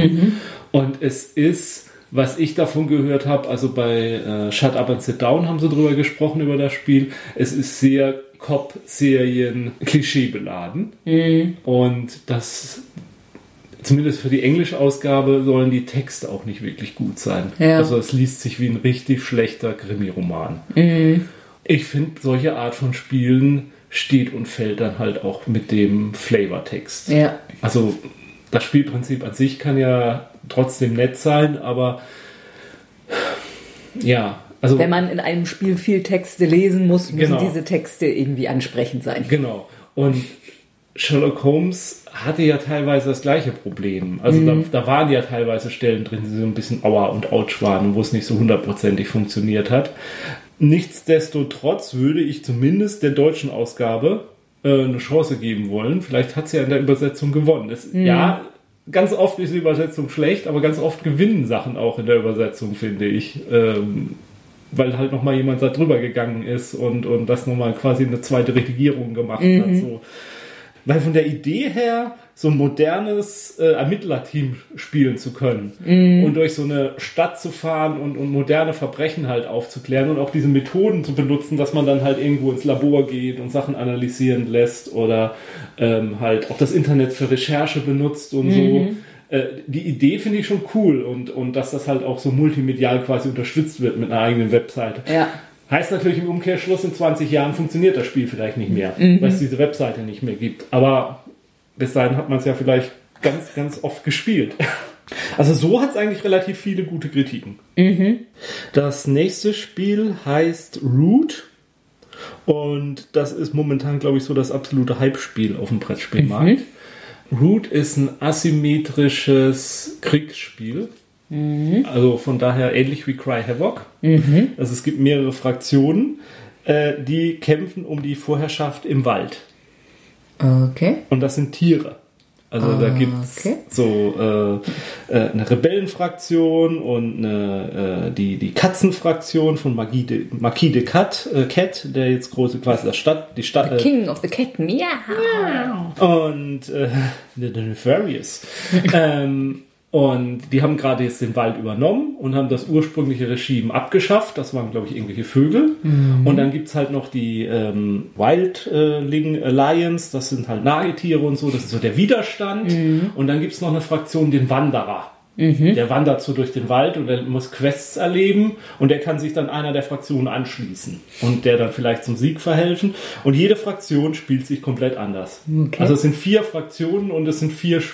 Und es ist, was ich davon gehört habe, also bei äh, Shut Up and Sit Down haben sie drüber gesprochen, über das Spiel. Es ist sehr Cop-Serien klischeebeladen. Und das zumindest für die englische Ausgabe sollen die Texte auch nicht wirklich gut sein. Ja. Also es liest sich wie ein richtig schlechter Krimi-Roman. Ich finde, solche Art von Spielen steht und fällt dann halt auch mit dem Flavortext. Ja. Also das Spielprinzip an sich kann ja trotzdem nett sein, aber ja, also Wenn man in einem Spiel viel Texte lesen muss, müssen Genau. diese Texte irgendwie ansprechend sein. Genau. Und Sherlock Holmes hatte ja teilweise das gleiche Problem. Also da, da waren ja teilweise Stellen drin, die so ein bisschen Aua und Ouch waren, wo es nicht so hundertprozentig funktioniert hat. Nichtsdestotrotz würde ich zumindest der deutschen Ausgabe äh, eine Chance geben wollen. Vielleicht hat sie ja in der Übersetzung gewonnen. Es, Ja, ganz oft ist die Übersetzung schlecht, aber ganz oft gewinnen Sachen auch in der Übersetzung, finde ich. Ähm, weil halt nochmal jemand da drüber gegangen ist und, und das nochmal quasi eine zweite Redigierung gemacht hat. So. Weil von der Idee her, so ein modernes äh, Ermittlerteam spielen zu können und durch so eine Stadt zu fahren und, und moderne Verbrechen halt aufzuklären und auch diese Methoden zu benutzen, dass man dann halt irgendwo ins Labor geht und Sachen analysieren lässt oder ähm, halt auch das Internet für Recherche benutzt und so. Äh, die Idee finde ich schon cool und, und dass das halt auch so multimedial quasi unterstützt wird mit einer eigenen Webseite. Ja. Heißt natürlich im Umkehrschluss, in 20 Jahren funktioniert das Spiel vielleicht nicht mehr, weil es diese Webseite nicht mehr gibt. Aber bis dahin hat man es ja vielleicht ganz, ganz oft gespielt. Also so hat es eigentlich relativ viele gute Kritiken. Das nächste Spiel heißt Root. Und das ist momentan, glaube ich, so das absolute Hype-Spiel auf dem Brettspielmarkt. Root ist ein asymmetrisches Kriegsspiel. Also von daher ähnlich wie Cry Havoc. Also es gibt mehrere Fraktionen, äh, die kämpfen um die Vorherrschaft im Wald. Okay. Und das sind Tiere. Also da gibt es okay. so äh, äh, eine Rebellenfraktion und eine, äh, die, die Katzenfraktion von Magie de, Marquis de Cat, äh, Cat, der jetzt große quasi das Stadt, die Stadt, äh, King of the Ketten, ja. und äh, The the Nefarious. ähm, und die haben gerade jetzt den Wald übernommen und haben das ursprüngliche Regime abgeschafft. Das waren, glaube ich, irgendwelche Vögel. Und dann gibt's halt noch die ähm, Wildling Alliance, das sind halt Nagetiere und so, das ist so der Widerstand. Und dann gibt's noch eine Fraktion, den Wanderer. Der wandert so durch den Wald und er muss Quests erleben und der kann sich dann einer der Fraktionen anschließen und der dann vielleicht zum Sieg verhelfen. Und jede Fraktion spielt sich komplett anders. Okay. Also es sind vier Fraktionen und es sind vier, ich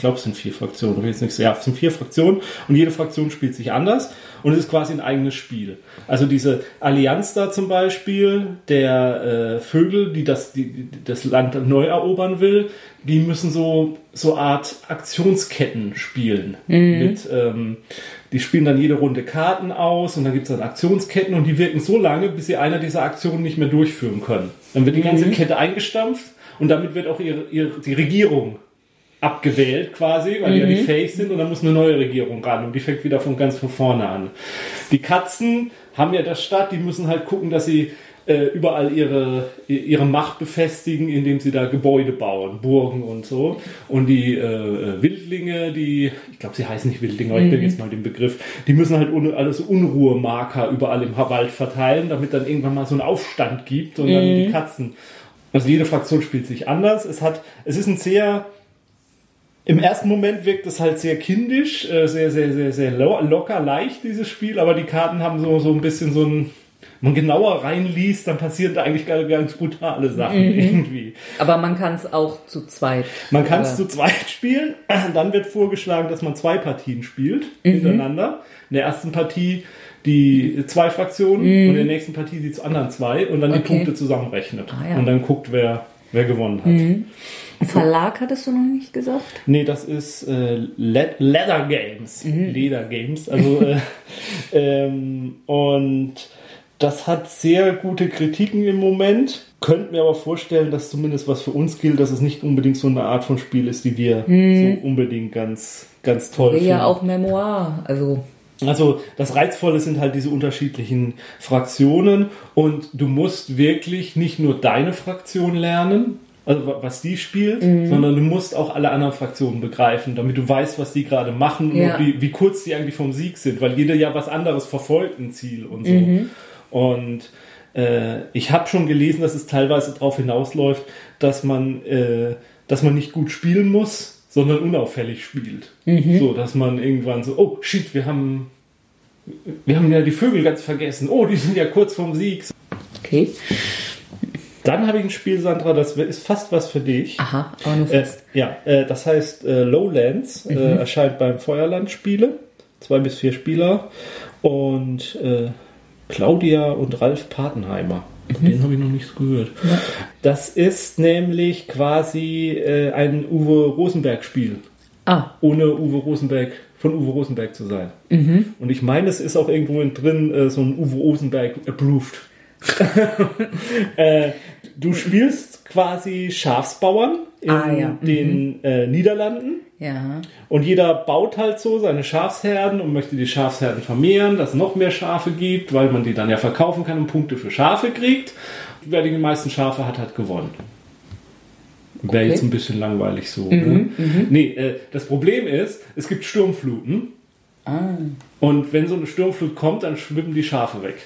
glaube es sind vier Fraktionen, ich will jetzt nicht so, ja, es sind vier Fraktionen und jede Fraktion spielt sich anders und es ist quasi ein eigenes Spiel. Also diese Allianz da zum Beispiel, der äh, Vögel, die das, die, die das Land neu erobern will, die müssen so, so Art Aktionsketten spielen. Mit, ähm, die spielen dann jede Runde Karten aus und dann gibt es dann Aktionsketten und die wirken so lange, bis sie einer dieser Aktionen nicht mehr durchführen können. Dann wird die ganze Kette eingestampft und damit wird auch ihre, ihre, die Regierung abgewählt quasi, weil die ja nicht fähig sind und dann muss eine neue Regierung ran und die fängt wieder von ganz von vorne an. Die Katzen haben ja das Stadt, die müssen halt gucken, dass sie äh, überall ihre, ihre Macht befestigen, indem sie da Gebäude bauen, Burgen und so. Und die äh, Wildlinge, die, ich glaube, sie heißen nicht Wildlinge, aber ich bin jetzt mal den Begriff, die müssen halt un, alles Unruhemarker überall im Wald verteilen, damit dann irgendwann mal so einen Aufstand gibt und dann die Katzen. Also jede Fraktion spielt sich anders. Es hat, es ist ein sehr im ersten Moment wirkt es halt sehr kindisch, äh, sehr, sehr, sehr, sehr lo locker, leicht, dieses Spiel, aber die Karten haben so, so ein bisschen so ein, wenn man genauer reinliest, dann passieren da eigentlich ganz, brutale Sachen irgendwie. Aber man kann es auch zu zweit. Man kann es zu zweit spielen, dann wird vorgeschlagen, dass man zwei Partien spielt hintereinander. In der ersten Partie die zwei Fraktionen und in der nächsten Partie die anderen zwei und dann die Okay. Punkte zusammenrechnet. Ah, ja. Und dann guckt, wer, wer gewonnen hat. Verlag hattest du noch nicht gesagt? Nee, das ist äh, Le Leather Games. Leder Games. Also, äh, ähm, und das hat sehr gute Kritiken im Moment. Könnte mir aber vorstellen, dass zumindest was für uns gilt, dass es nicht unbedingt so eine Art von Spiel ist, die wir so unbedingt ganz, ganz toll finden. ja auch Memoir. Also Also das Reizvolle sind halt diese unterschiedlichen Fraktionen und du musst wirklich nicht nur deine Fraktion lernen, also was die spielt, mhm. sondern du musst auch alle anderen Fraktionen begreifen, damit du weißt, was die gerade machen ja. und wie, wie, kurz die eigentlich vom Sieg sind, weil jeder ja was anderes verfolgt, ein Ziel und so. Mhm. Und äh, ich habe schon gelesen, dass es teilweise darauf hinausläuft, dass man, äh, dass man nicht gut spielen muss, sondern unauffällig spielt. Mhm. So, dass man irgendwann so, oh shit, wir haben, wir haben ja die Vögel ganz vergessen. Oh, die sind ja kurz vorm Sieg. Okay. Dann habe ich ein Spiel, Sandra, das ist fast was für dich. Aha, aber nur äh, fast. Äh, ja, äh, das heißt äh, Lowlands, äh, mhm. erscheint beim Feuerland Spiele. Zwei bis vier Spieler. Und äh, Claudia und Ralf Patenheimer. Mhm. Den habe ich noch nichts gehört. Ja. Das ist nämlich quasi äh, ein Uwe Rosenberg-Spiel. Ah. Ohne Uwe Rosenberg, von Uwe Rosenberg zu sein. Mhm. Und ich meine, es ist auch irgendwo drin äh, so ein Uwe Rosenberg approved. äh, du spielst quasi Schafsbauern in ah, ja. mhm. den äh, Niederlanden. Ja. Und jeder baut halt so seine Schafsherden und möchte die Schafsherden vermehren, dass es noch mehr Schafe gibt, weil man die dann ja verkaufen kann und Punkte für Schafe kriegt. Wer die meisten Schafe hat, hat gewonnen. Wäre okay. jetzt ein bisschen langweilig so. Mhm, ne? Mhm. Nee, äh, das Problem ist, es gibt Sturmfluten. Ah. Und wenn so eine Sturmflut kommt, dann schwimmen die Schafe weg.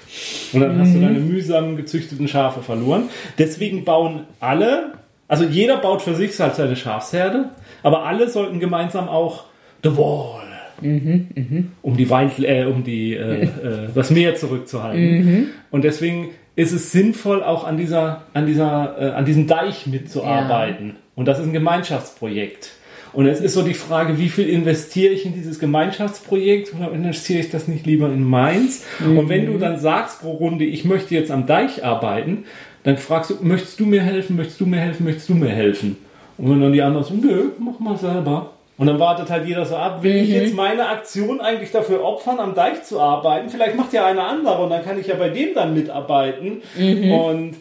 Und dann mhm. hast du mhm. deine mühsam gezüchteten Schafe verloren. Deswegen bauen alle, also jeder baut für sich halt seine Schafsherde, aber alle sollten gemeinsam auch The Wall, mhm, mh. um die, Wein, äh, um die äh, äh, das Meer zurückzuhalten. Mhm. Und deswegen ist es sinnvoll, auch an dieser, an dieser, äh, an diesem Deich mitzuarbeiten. Ja. Und das ist ein Gemeinschaftsprojekt. Und jetzt ist so die Frage, wie viel investiere ich in dieses Gemeinschaftsprojekt oder investiere ich das nicht lieber in meins? Mhm. Und wenn du dann sagst pro Runde, ich möchte jetzt am Deich arbeiten, dann fragst du, möchtest du mir helfen, möchtest du mir helfen, möchtest du mir helfen? Und wenn dann die anderen so, nö, mach mal selber. Und dann wartet halt jeder so ab, will mhm. ich jetzt meine Aktion eigentlich dafür opfern, am Deich zu arbeiten? Vielleicht macht ja einer andere und dann kann ich ja bei dem dann mitarbeiten. Mhm. Und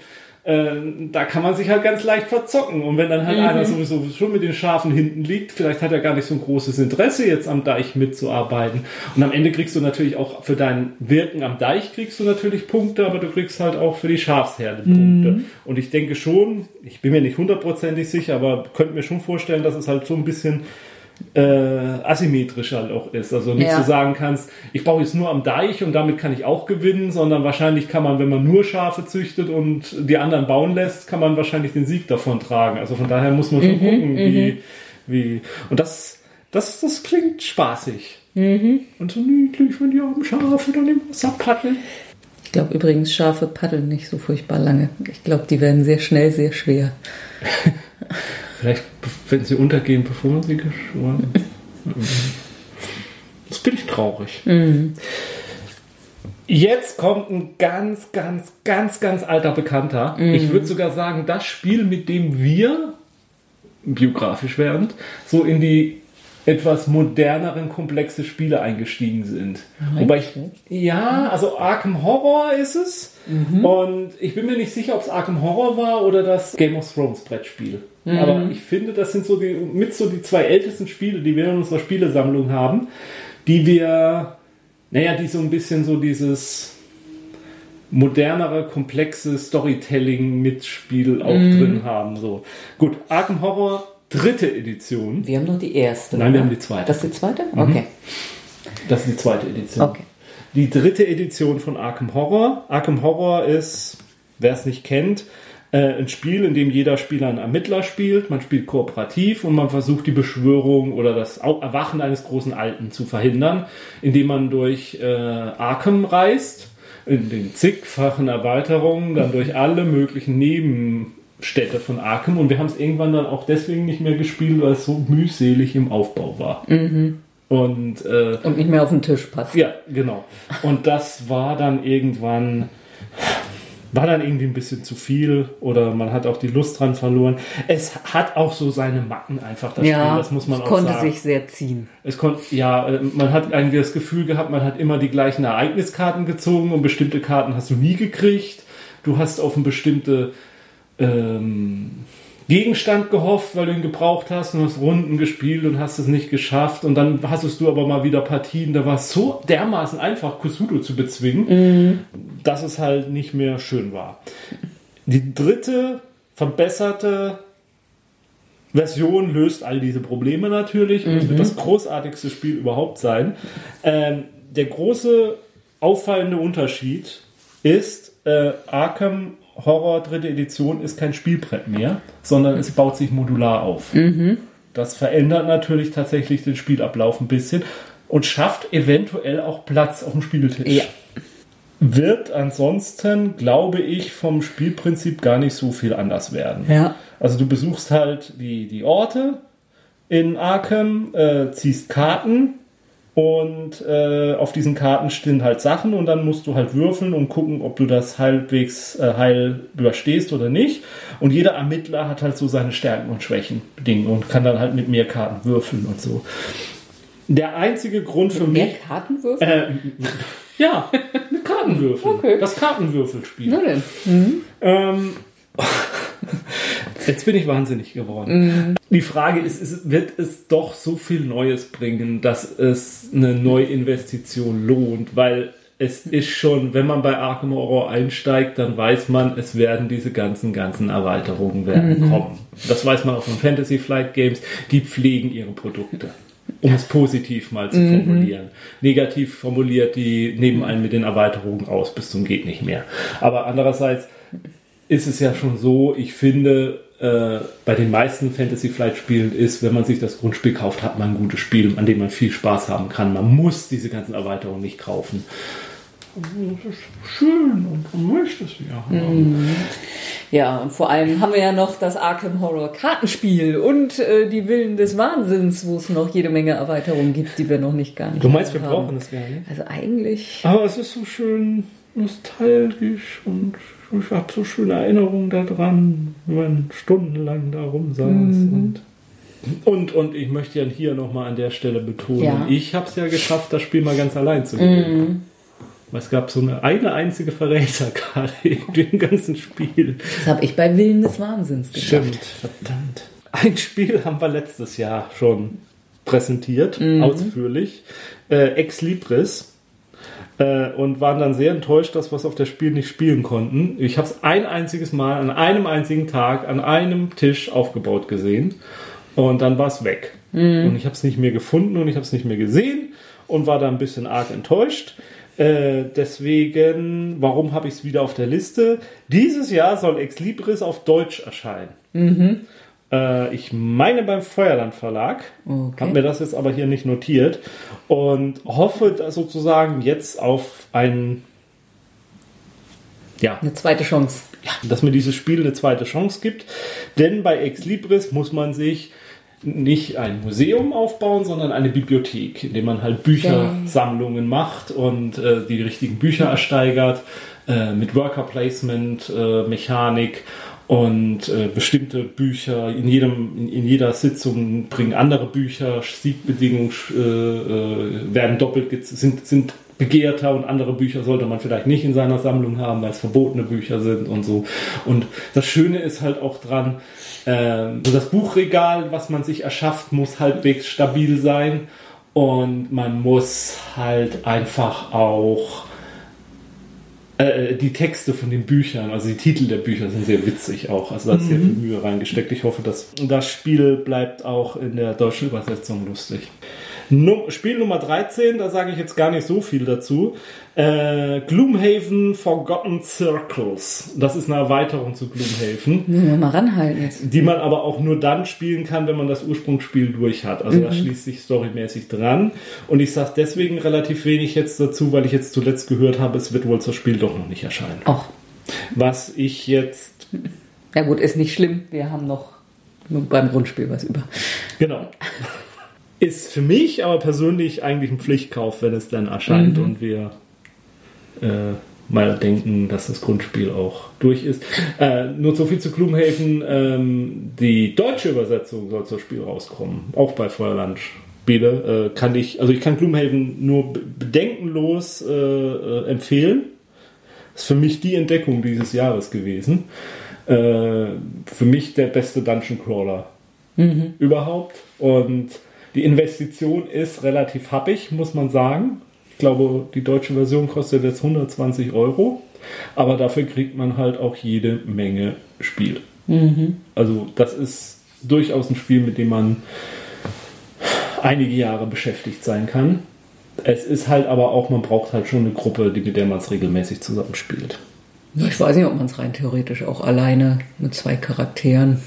äh, da kann man sich halt ganz leicht verzocken. Und wenn dann halt mhm. einer sowieso schon mit den Schafen hinten liegt, vielleicht hat er gar nicht so ein großes Interesse, jetzt am Deich mitzuarbeiten. Und am Ende kriegst du natürlich auch für dein Wirken am Deich kriegst du natürlich Punkte, aber du kriegst halt auch für die Schafsherde Punkte. Mhm. Und ich denke schon, ich bin mir nicht hundertprozentig sicher, aber könnte mir schon vorstellen, dass es halt so ein bisschen äh, asymmetrisch halt auch ist. Also nicht ja. so sagen kannst, ich baue jetzt nur am Deich und damit kann ich auch gewinnen, sondern wahrscheinlich kann man, wenn man nur Schafe züchtet und die anderen bauen lässt, kann man wahrscheinlich den Sieg davon tragen. Also von daher muss man schon mhm, gucken, wie, mhm. wie. Und das, das, das klingt spaßig. Mhm. Und so niedlich, wenn die armen Schafe dann im Wasser paddeln. Ich glaube übrigens, Schafe paddeln nicht so furchtbar lange. Ich glaube, die werden sehr schnell sehr schwer. Vielleicht, wenn sie untergehen, bevor man sie geschworen Das bin ich traurig. Mhm. Jetzt kommt ein ganz, ganz, ganz, ganz alter Bekannter. Mhm. Ich würde sogar sagen, das Spiel, mit dem wir, biografisch werdend, so in die etwas moderneren, komplexe Spiele eingestiegen sind. Mhm. Wobei ich, ja, also Arkham Horror ist es. Mhm. Und ich bin mir nicht sicher, ob es Arkham Horror war oder das Game of Thrones Brettspiel. Mhm. Aber ich finde, das sind so die, mit so die zwei ältesten Spiele, die wir in unserer Spielesammlung haben, die wir, naja, die so ein bisschen so dieses modernere, komplexe Storytelling-Mitspiel auch mhm. drin haben. So. Gut, Arkham Horror dritte Edition. Wir haben noch die erste. Nein, oder? wir haben die zweite. Das ist die zweite? Mhm. Okay. Das ist die zweite Edition. Okay. Die dritte Edition von Arkham Horror. Arkham Horror ist, wer es nicht kennt, äh, ein Spiel, in dem jeder Spieler einen Ermittler spielt. Man spielt kooperativ und man versucht die Beschwörung oder das Erwachen eines großen Alten zu verhindern, indem man durch äh, Arkham reist, in den zigfachen Erweiterungen, dann durch alle möglichen Neben Städte von Arkham und wir haben es irgendwann dann auch deswegen nicht mehr gespielt, weil es so mühselig im Aufbau war. Mhm. Und, äh, und nicht mehr auf den Tisch passt. Ja, genau. Und das war dann irgendwann, war dann irgendwie ein bisschen zu viel oder man hat auch die Lust dran verloren. Es hat auch so seine Macken einfach, das ja, Spiel, das muss man auch konnte sagen. sich sehr ziehen. Es konnte, ja, äh, man hat irgendwie das Gefühl gehabt, man hat immer die gleichen Ereigniskarten gezogen und bestimmte Karten hast du nie gekriegt. Du hast auf eine bestimmte ähm, Gegenstand gehofft, weil du ihn gebraucht hast und hast Runden gespielt und hast es nicht geschafft. Und dann hattest du aber mal wieder Partien, da war es so dermaßen einfach, Kusudo zu bezwingen, mhm. dass es halt nicht mehr schön war. Die dritte verbesserte Version löst all diese Probleme natürlich und mhm. wird das großartigste Spiel überhaupt sein. Ähm, der große auffallende Unterschied ist, äh, Arkham Horror dritte Edition ist kein Spielbrett mehr, sondern es baut sich modular auf. Mhm. Das verändert natürlich tatsächlich den Spielablauf ein bisschen und schafft eventuell auch Platz auf dem Spieltisch. Ja. Wird ansonsten, glaube ich, vom Spielprinzip gar nicht so viel anders werden. Ja. Also du besuchst halt die, die Orte in Arkham, äh, ziehst Karten, und äh, auf diesen Karten stehen halt Sachen und dann musst du halt würfeln und gucken, ob du das halbwegs äh, heil überstehst oder nicht. Und jeder Ermittler hat halt so seine Stärken und Schwächen bedingt und kann dann halt mit mehr Karten würfeln und so. Der einzige Grund für mehr mich. Mehr Kartenwürfel? Äh, ja, mit Kartenwürfel. Okay. Das Kartenwürfelspiel. Na denn. Mhm. Ähm, Jetzt bin ich wahnsinnig geworden. Mhm. Die Frage ist, ist, wird es doch so viel Neues bringen, dass es eine Neuinvestition lohnt? Weil es ist schon, wenn man bei Arkham Horror einsteigt, dann weiß man, es werden diese ganzen, ganzen Erweiterungen werden mhm. kommen. Das weiß man auch von Fantasy Flight Games. Die pflegen ihre Produkte. Um es positiv mal zu mhm. formulieren. Negativ formuliert, die nehmen einen mit den Erweiterungen aus bis zum geht nicht mehr. Aber andererseits ist es ja schon so, ich finde, äh, bei den meisten Fantasy Flight Spielen ist, wenn man sich das Grundspiel kauft, hat man ein gutes Spiel, an dem man viel Spaß haben kann. Man muss diese ganzen Erweiterungen nicht kaufen. Das ist schön und man möchte es ja haben. Mhm. Ja, und vor allem haben wir ja noch das Arkham Horror Kartenspiel und äh, die Willen des Wahnsinns, wo es noch jede Menge Erweiterungen gibt, die wir noch nicht gar nicht Du meinst, wir haben. brauchen es gar nicht? Also eigentlich. Aber es ist so schön nostalgisch und ich habe so schöne Erinnerungen daran, wenn man stundenlang da rumsaß. Mhm. Und, und, und ich möchte ja hier nochmal an der Stelle betonen, ja. ich habe es ja geschafft, das Spiel mal ganz allein zu gewinnen. Mhm. Es gab so eine, eine einzige Verräterkarte in dem ganzen Spiel. Das habe ich bei Willen des Wahnsinns geschafft. Stimmt, verdammt. Ein Spiel haben wir letztes Jahr schon präsentiert, mhm. ausführlich. Äh, Ex Libris äh, und waren dann sehr enttäuscht, dass wir es auf der Spiel nicht spielen konnten. Ich habe es ein einziges Mal an einem einzigen Tag an einem Tisch aufgebaut gesehen und dann war es weg. Mhm. Und ich habe es nicht mehr gefunden und ich habe es nicht mehr gesehen und war da ein bisschen arg enttäuscht. Äh, deswegen, warum habe ich es wieder auf der Liste? Dieses Jahr soll Ex Libris auf Deutsch erscheinen. Mhm. Äh, ich meine beim Feuerland Verlag. Okay. Habe mir das jetzt aber hier nicht notiert. Und hoffe sozusagen jetzt auf ein. Ja. Eine zweite Chance. Ja, dass mir dieses Spiel eine zweite Chance gibt. Denn bei Ex Libris muss man sich nicht ein Museum aufbauen, sondern eine Bibliothek, in dem man halt Büchersammlungen macht und äh, die richtigen Bücher ersteigert, äh, mit Worker Placement, äh, Mechanik und äh, bestimmte Bücher in jedem in, in, jeder Sitzung bringen andere Bücher Siegbedingungen äh, äh, werden doppelt sind sind begehrter und andere Bücher sollte man vielleicht nicht in seiner Sammlung haben, weil es verbotene Bücher sind und so. Und das Schöne ist halt auch dran, äh, so das Buchregal, was man sich erschafft, muss halbwegs stabil sein und man muss halt einfach auch äh, die Texte von den Büchern, also die Titel der Bücher sind sehr witzig auch. Also da ist mhm. sehr viel Mühe reingesteckt. Ich hoffe, dass das Spiel bleibt auch in der deutschen Übersetzung lustig. Spiel Nummer 13, da sage ich jetzt gar nicht so viel dazu. Äh, Gloomhaven Forgotten Circles. Das ist eine Erweiterung zu Gloomhaven. Müssen wir mal ranhalten jetzt. Die man aber auch nur dann spielen kann, wenn man das Ursprungsspiel durch hat. Also mhm. das schließt sich storymäßig dran. Und ich sage deswegen relativ wenig jetzt dazu, weil ich jetzt zuletzt gehört habe, es wird wohl das Spiel doch noch nicht erscheinen. Ach. Was ich jetzt. Ja gut, ist nicht schlimm. Wir haben noch beim Grundspiel was über. Genau. Ist für mich aber persönlich eigentlich ein Pflichtkauf, wenn es dann erscheint mhm. und wir äh, mal denken, dass das Grundspiel auch durch ist. Äh, nur so viel zu Gloomhaven. Ähm, die deutsche Übersetzung soll zum Spiel rauskommen, auch bei Feuerland. Spiele äh, kann ich, also ich kann Gloomhaven nur bedenkenlos äh, äh, empfehlen. Ist für mich die Entdeckung dieses Jahres gewesen. äh, für mich der beste Dungeon Crawler Mhm. überhaupt. Und die Investition ist relativ happig, muss man sagen. Ich glaube, die deutsche Version kostet jetzt 120 Euro. Aber dafür kriegt man halt auch jede Menge Spiel. Also das ist durchaus ein Spiel, mit dem man einige Jahre beschäftigt sein kann. Es ist halt aber auch, man braucht halt schon eine Gruppe, die, mit der man es regelmäßig zusammenspielt. Ich weiß nicht, ob man es rein theoretisch auch alleine mit zwei Charakteren.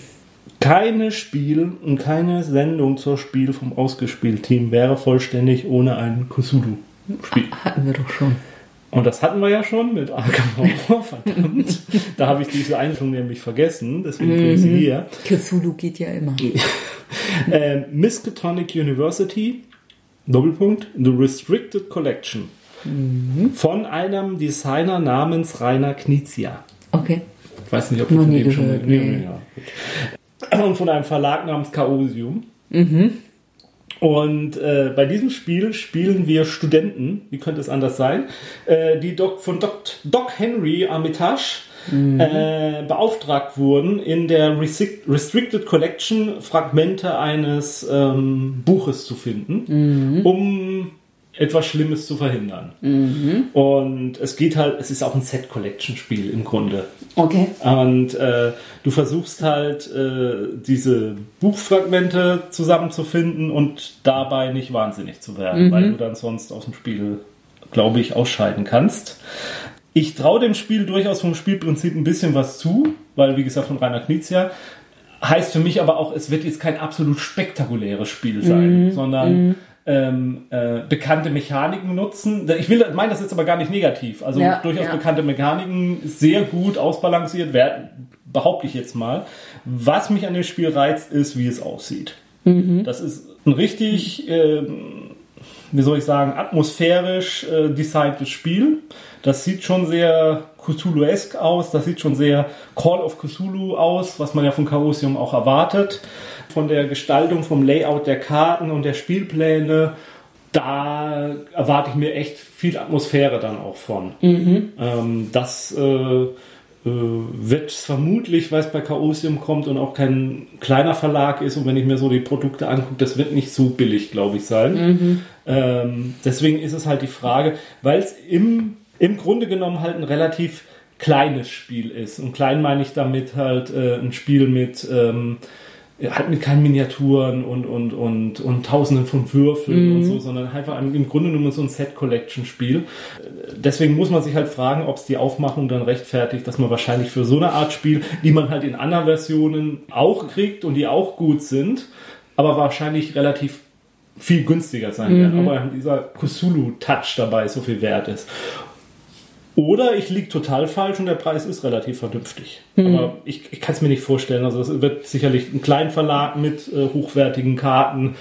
Keine Spiel und keine Sendung zur Spiel vom Ausgespielt-Team wäre vollständig ohne ein Cthulhu-Spiel. Hatten wir doch schon. Und das hatten wir ja schon mit Arkham Horror, verdammt. Da habe ich diese Einführung nämlich vergessen, deswegen bin ich sie hier. Cthulhu geht ja immer. Ähm, Miskatonic University, Doppelpunkt, The Restricted Collection. Von einem Designer namens Rainer Knizia. Okay. Ich weiß nicht, ob du von dem schon nee, nee. ja. Und von einem Verlag namens Chaosium. Und äh, bei diesem Spiel spielen wir Studenten, wie könnte es anders sein, äh, die Doc, von Doc, Doc Henry Armitage äh, beauftragt wurden, in der Restric- Restricted Collection Fragmente eines ähm, Buches zu finden, um etwas Schlimmes zu verhindern. Und es geht halt, es ist auch ein Set-Collection-Spiel im Grunde. Okay. Und äh, du versuchst halt, äh, diese Buchfragmente zusammenzufinden und dabei nicht wahnsinnig zu werden, weil du dann sonst aus dem Spiel, glaube ich, ausscheiden kannst. Ich traue dem Spiel durchaus vom Spielprinzip ein bisschen was zu, weil, wie gesagt, von Rainer Knizia. Heißt für mich aber auch, es wird jetzt kein absolut spektakuläres Spiel sein, sondern ähm, äh, bekannte Mechaniken nutzen. Ich will, meine das jetzt aber gar nicht negativ. Also Ja, durchaus ja. bekannte Mechaniken, sehr gut ausbalanciert werden, behaupte ich jetzt mal. Was mich an dem Spiel reizt, ist, wie es aussieht. Das ist ein richtig, ähm, wie soll ich sagen, atmosphärisch äh, designtes Spiel. Das sieht schon sehr Cthulhu-esk aus, das sieht schon sehr Call of Cthulhu aus, was man ja von Chaosium auch erwartet. Von der Gestaltung, vom Layout der Karten und der Spielpläne, da erwarte ich mir echt viel Atmosphäre dann auch von. Ähm, das äh, äh, wird vermutlich, weil es bei Chaosium kommt und auch kein kleiner Verlag ist und wenn ich mir so die Produkte angucke, das wird nicht so billig, glaube ich, sein. Ähm, deswegen ist es halt die Frage, weil es im, im Grunde genommen halt ein relativ kleines Spiel ist. Und klein meine ich damit halt äh, ein Spiel mit ähm, halt mit keinen Miniaturen und, und, und, und tausenden von Würfeln und so, sondern einfach ein, im Grunde genommen so ein Set-Collection-Spiel. Deswegen muss man sich halt fragen, ob es die Aufmachung dann rechtfertigt, dass man wahrscheinlich für so eine Art Spiel, die man halt in anderen Versionen auch kriegt und die auch gut sind, aber wahrscheinlich relativ viel günstiger sein werden, aber dieser Cthulhu-Touch dabei so viel wert ist. Oder ich liege total falsch und der Preis ist relativ vernünftig. Aber ich, ich kann es mir nicht vorstellen. Also es wird sicherlich ein Kleinverlag mit äh, hochwertigen Karten.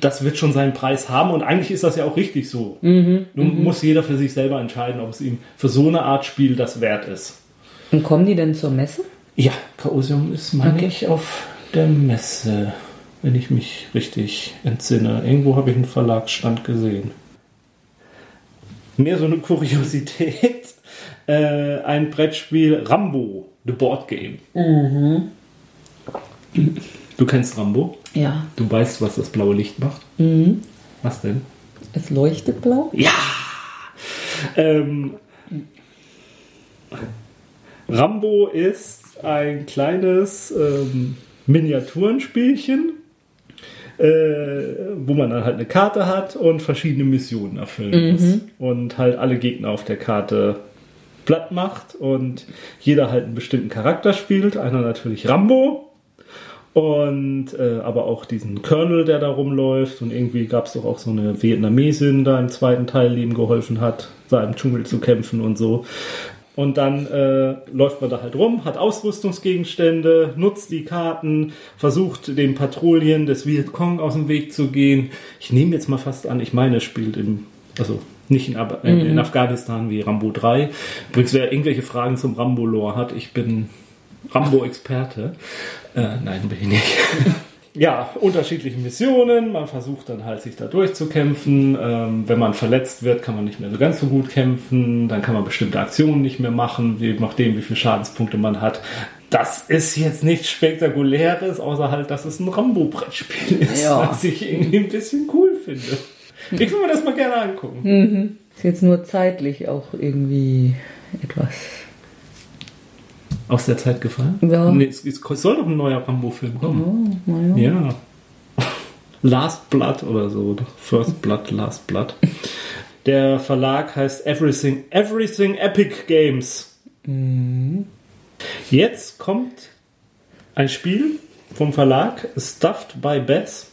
Das wird schon seinen Preis haben und eigentlich ist das ja auch richtig so. Nun muss jeder für sich selber entscheiden, ob es ihm für so eine Art Spiel das wert ist. Und kommen die denn zur Messe? Ja, Chaosium ist, meine ich, auf der Messe, wenn ich mich richtig entsinne. Irgendwo habe ich einen Verlagsstand gesehen. Mehr so eine Kuriosität. Äh, ein Brettspiel Rambo, The Board Game. Du kennst Rambo? Ja. Du weißt, was das blaue Licht macht? Was denn? Es leuchtet blau? Ja! Ähm, Rambo ist ein kleines ähm, Miniaturenspielchen, äh, wo man dann halt eine Karte hat und verschiedene Missionen erfüllen muss. Und halt alle Gegner auf der Karte platt macht und jeder halt einen bestimmten Charakter spielt. Einer natürlich Rambo. Und äh, aber auch diesen Colonel, der da rumläuft. Und irgendwie gab es doch auch so eine Vietnamesin da im zweiten Teil, die ihm geholfen hat, da im Dschungel zu kämpfen und so. Und dann äh, läuft man da halt rum, hat Ausrüstungsgegenstände, nutzt die Karten, versucht den Patrouillen des Vietcong aus dem Weg zu gehen. Ich nehme jetzt mal fast an, ich meine, es spielt im, also nicht in, Ab äh, in Afghanistan wie Rambo 3. Übrigens, wer irgendwelche Fragen zum Rambo-Lore hat, ich bin Rambo-Experte. Äh, nein, bin ich nicht. ja, unterschiedliche Missionen. Man versucht dann halt sich da durchzukämpfen. Ähm, wenn man verletzt wird, kann man nicht mehr so ganz so gut kämpfen. Dann kann man bestimmte Aktionen nicht mehr machen, je nachdem, wie viele Schadenspunkte man hat. das ist jetzt nichts Spektakuläres, außer halt, dass es ein Rambo-Brettspiel ist, Ja. was ich irgendwie ein bisschen cool finde. Ich will mir das mal gerne angucken. Mhm. Ist jetzt nur zeitlich auch irgendwie etwas. Aus der Zeit gefallen? Ja. Nee, es, es soll doch ein neuer Rambo-Film kommen. Oh, naja. Ja. Last Blood oder so. First Blood, Last Blood. Der Verlag heißt Everything, Everything Epic Games. Jetzt kommt ein Spiel vom Verlag Stuffed by Bess.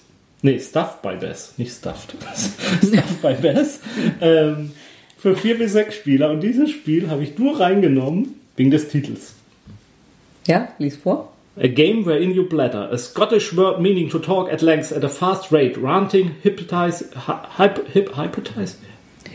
Nee, Stuffed by Bess, nicht Stuffed. Stuffed by Bess. Ähm, für vier bis sechs Spieler. Und dieses Spiel habe ich nur reingenommen wegen des Titels. Ja, lies vor. A game wherein you bladder, a Scottish word meaning to talk at length at a fast rate, ranting, hypnotize, hyp, hyp, hypnotize,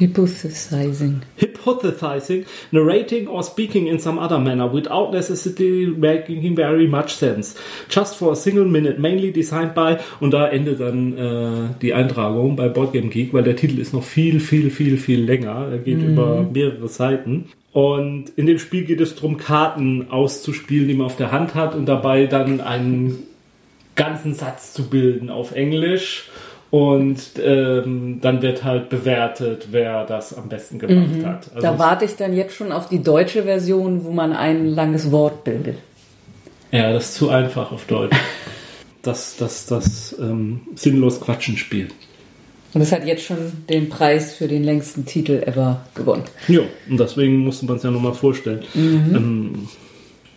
Hypothesizing. hypothesizing, narrating or speaking in some other manner without necessarily making very much sense. Just for a single minute, mainly designed by, und da endet dann äh, die Eintragung bei Boardgame Geek, weil der Titel ist noch viel, viel, viel, viel länger. Er geht über mehrere Seiten. Und in dem Spiel geht es darum, Karten auszuspielen, die man auf der Hand hat und dabei dann einen ganzen Satz zu bilden auf Englisch. Und ähm, dann wird halt bewertet, wer das am besten gemacht hat. Also Da warte ich dann jetzt schon auf die deutsche Version, wo man ein langes Wort bildet. Ja, das ist zu einfach auf Deutsch. Das, das, das ähm, sinnlos Quatschenspiel. Und es hat jetzt schon den Preis für den längsten Titel ever gewonnen. Ja, und deswegen musste man es ja nochmal vorstellen. Ähm,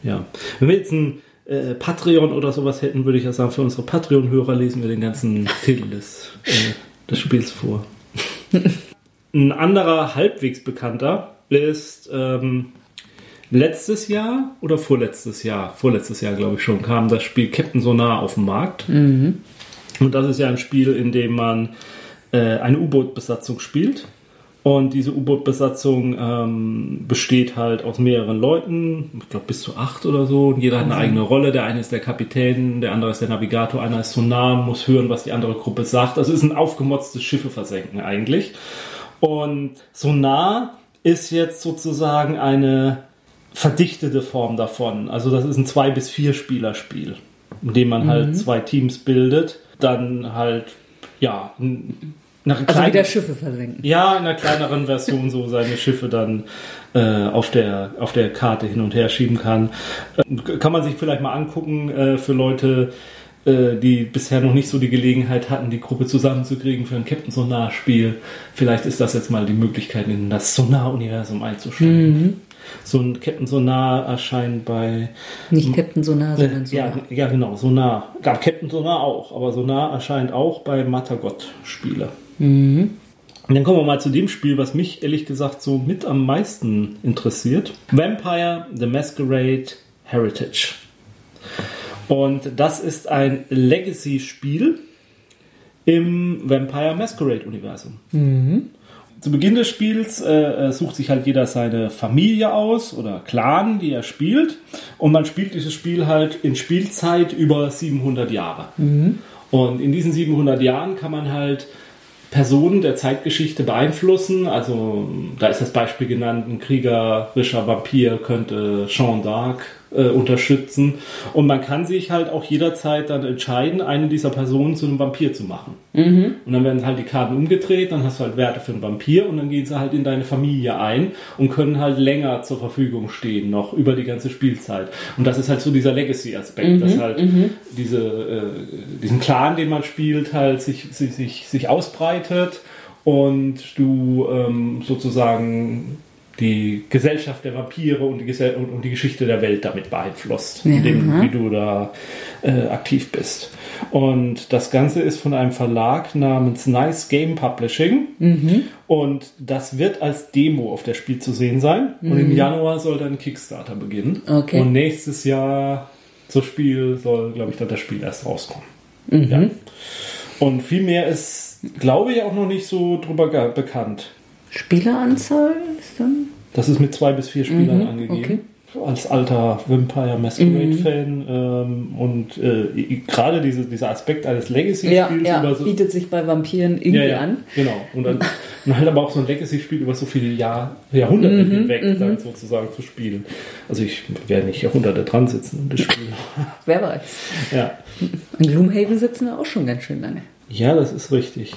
ja. Wenn wir jetzt ein äh, Patreon oder sowas hätten, würde ich ja sagen, für unsere Patreon-Hörer lesen wir den ganzen Titel des, äh, des Spiels vor. ein anderer halbwegs bekannter ist ähm, letztes Jahr oder vorletztes Jahr, vorletztes Jahr glaube ich schon, kam das Spiel Captain Sonar auf den Markt. Und das ist ja ein Spiel, in dem man äh, eine U-Boot-Besatzung spielt. Und diese U-Boot-Besatzung ähm, besteht halt aus mehreren Leuten, ich glaube bis zu acht oder so. Und jeder hat eine eigene Rolle. Der eine ist der Kapitän, der andere ist der Navigator, einer ist Sonar, muss hören, was die andere Gruppe sagt. Also es ist ein aufgemotztes Schiffe versenken eigentlich. Und Sonar ist jetzt sozusagen eine verdichtete Form davon. Also das ist ein zwei bis vier Spieler-Spiel, in dem man halt zwei Teams bildet, dann halt ja n- nach Also kleinen- wieder Schiffe versenken. ja, in einer kleineren Version so seine Schiffe dann äh, auf, der, auf der Karte hin und her schieben kann. Äh, kann man sich vielleicht mal angucken äh, für Leute, äh, die bisher noch nicht so die Gelegenheit hatten, die Gruppe zusammenzukriegen für ein Captain Sonar-Spiel. Vielleicht ist das jetzt mal die Möglichkeit, in das Sonar-Universum einzusteigen. So ein Captain Sonar erscheint bei Nicht Captain Sonar, sondern ja, Sonar. ja, genau, Sonar. Gab Captain Sonar auch, aber Sonar erscheint auch bei Matagot-Spiele. Und dann kommen wir mal zu dem Spiel, was mich ehrlich gesagt so mit am meisten interessiert. Vampire the Masquerade Heritage. Und das ist ein Legacy-Spiel im Vampire Masquerade Universum. Zu Beginn des Spiels äh, äh, sucht sich halt jeder seine Familie aus oder Clan, die er spielt. Und man spielt dieses Spiel halt in Spielzeit über 700 Jahre. Und in diesen 700 Jahren kann man halt Personen der Zeitgeschichte beeinflussen. Also da ist das Beispiel genannt, ein kriegerischer Vampir könnte Jeanne d'Arc äh, unterstützen. Und man kann sich halt auch jederzeit dann entscheiden, eine dieser Personen zu einem Vampir zu machen. Und dann werden halt die Karten umgedreht, dann hast du halt Werte für einen Vampir und dann gehen sie halt in deine Familie ein und können halt länger zur Verfügung stehen, noch über die ganze Spielzeit. Und das ist halt so dieser Legacy-Aspekt, dass halt diese, äh, diesen Clan, den man spielt, halt sich, sich, sich, sich ausbreitet und du ähm, sozusagen die Gesellschaft der Vampire und die, Gesell und, und die Geschichte der Welt damit beeinflusst, indem wie du da äh, aktiv bist. Und das Ganze ist von einem Verlag namens Nice Game Publishing und das wird als Demo auf der Spiel zu sehen sein. Und im Januar soll dann Kickstarter beginnen. Okay. Und nächstes Jahr zur Spiel soll, glaube ich, dann das Spiel erst rauskommen. Ja. Und viel mehr ist, glaube ich, auch noch nicht so drüber bekannt. Spieleranzahl ist dann. Das ist mit zwei bis vier Spielern angegeben. okay. als alter Vampire Masquerade-Fan ähm, und äh, gerade diese, dieser Aspekt eines Legacy-Spiels ja, ja. so bietet sich bei Vampiren irgendwie ja, an. Genau. Und dann und halt aber auch so ein Legacy-Spiel über so viele Jahr, Jahrhunderte Mhm, hinweg dann sozusagen zu spielen. Also ich werde nicht Jahrhunderte dran sitzen und das spielen. Wer weiß. ja. In Gloomhaven sitzen wir auch schon ganz schön lange. Ja, das ist richtig.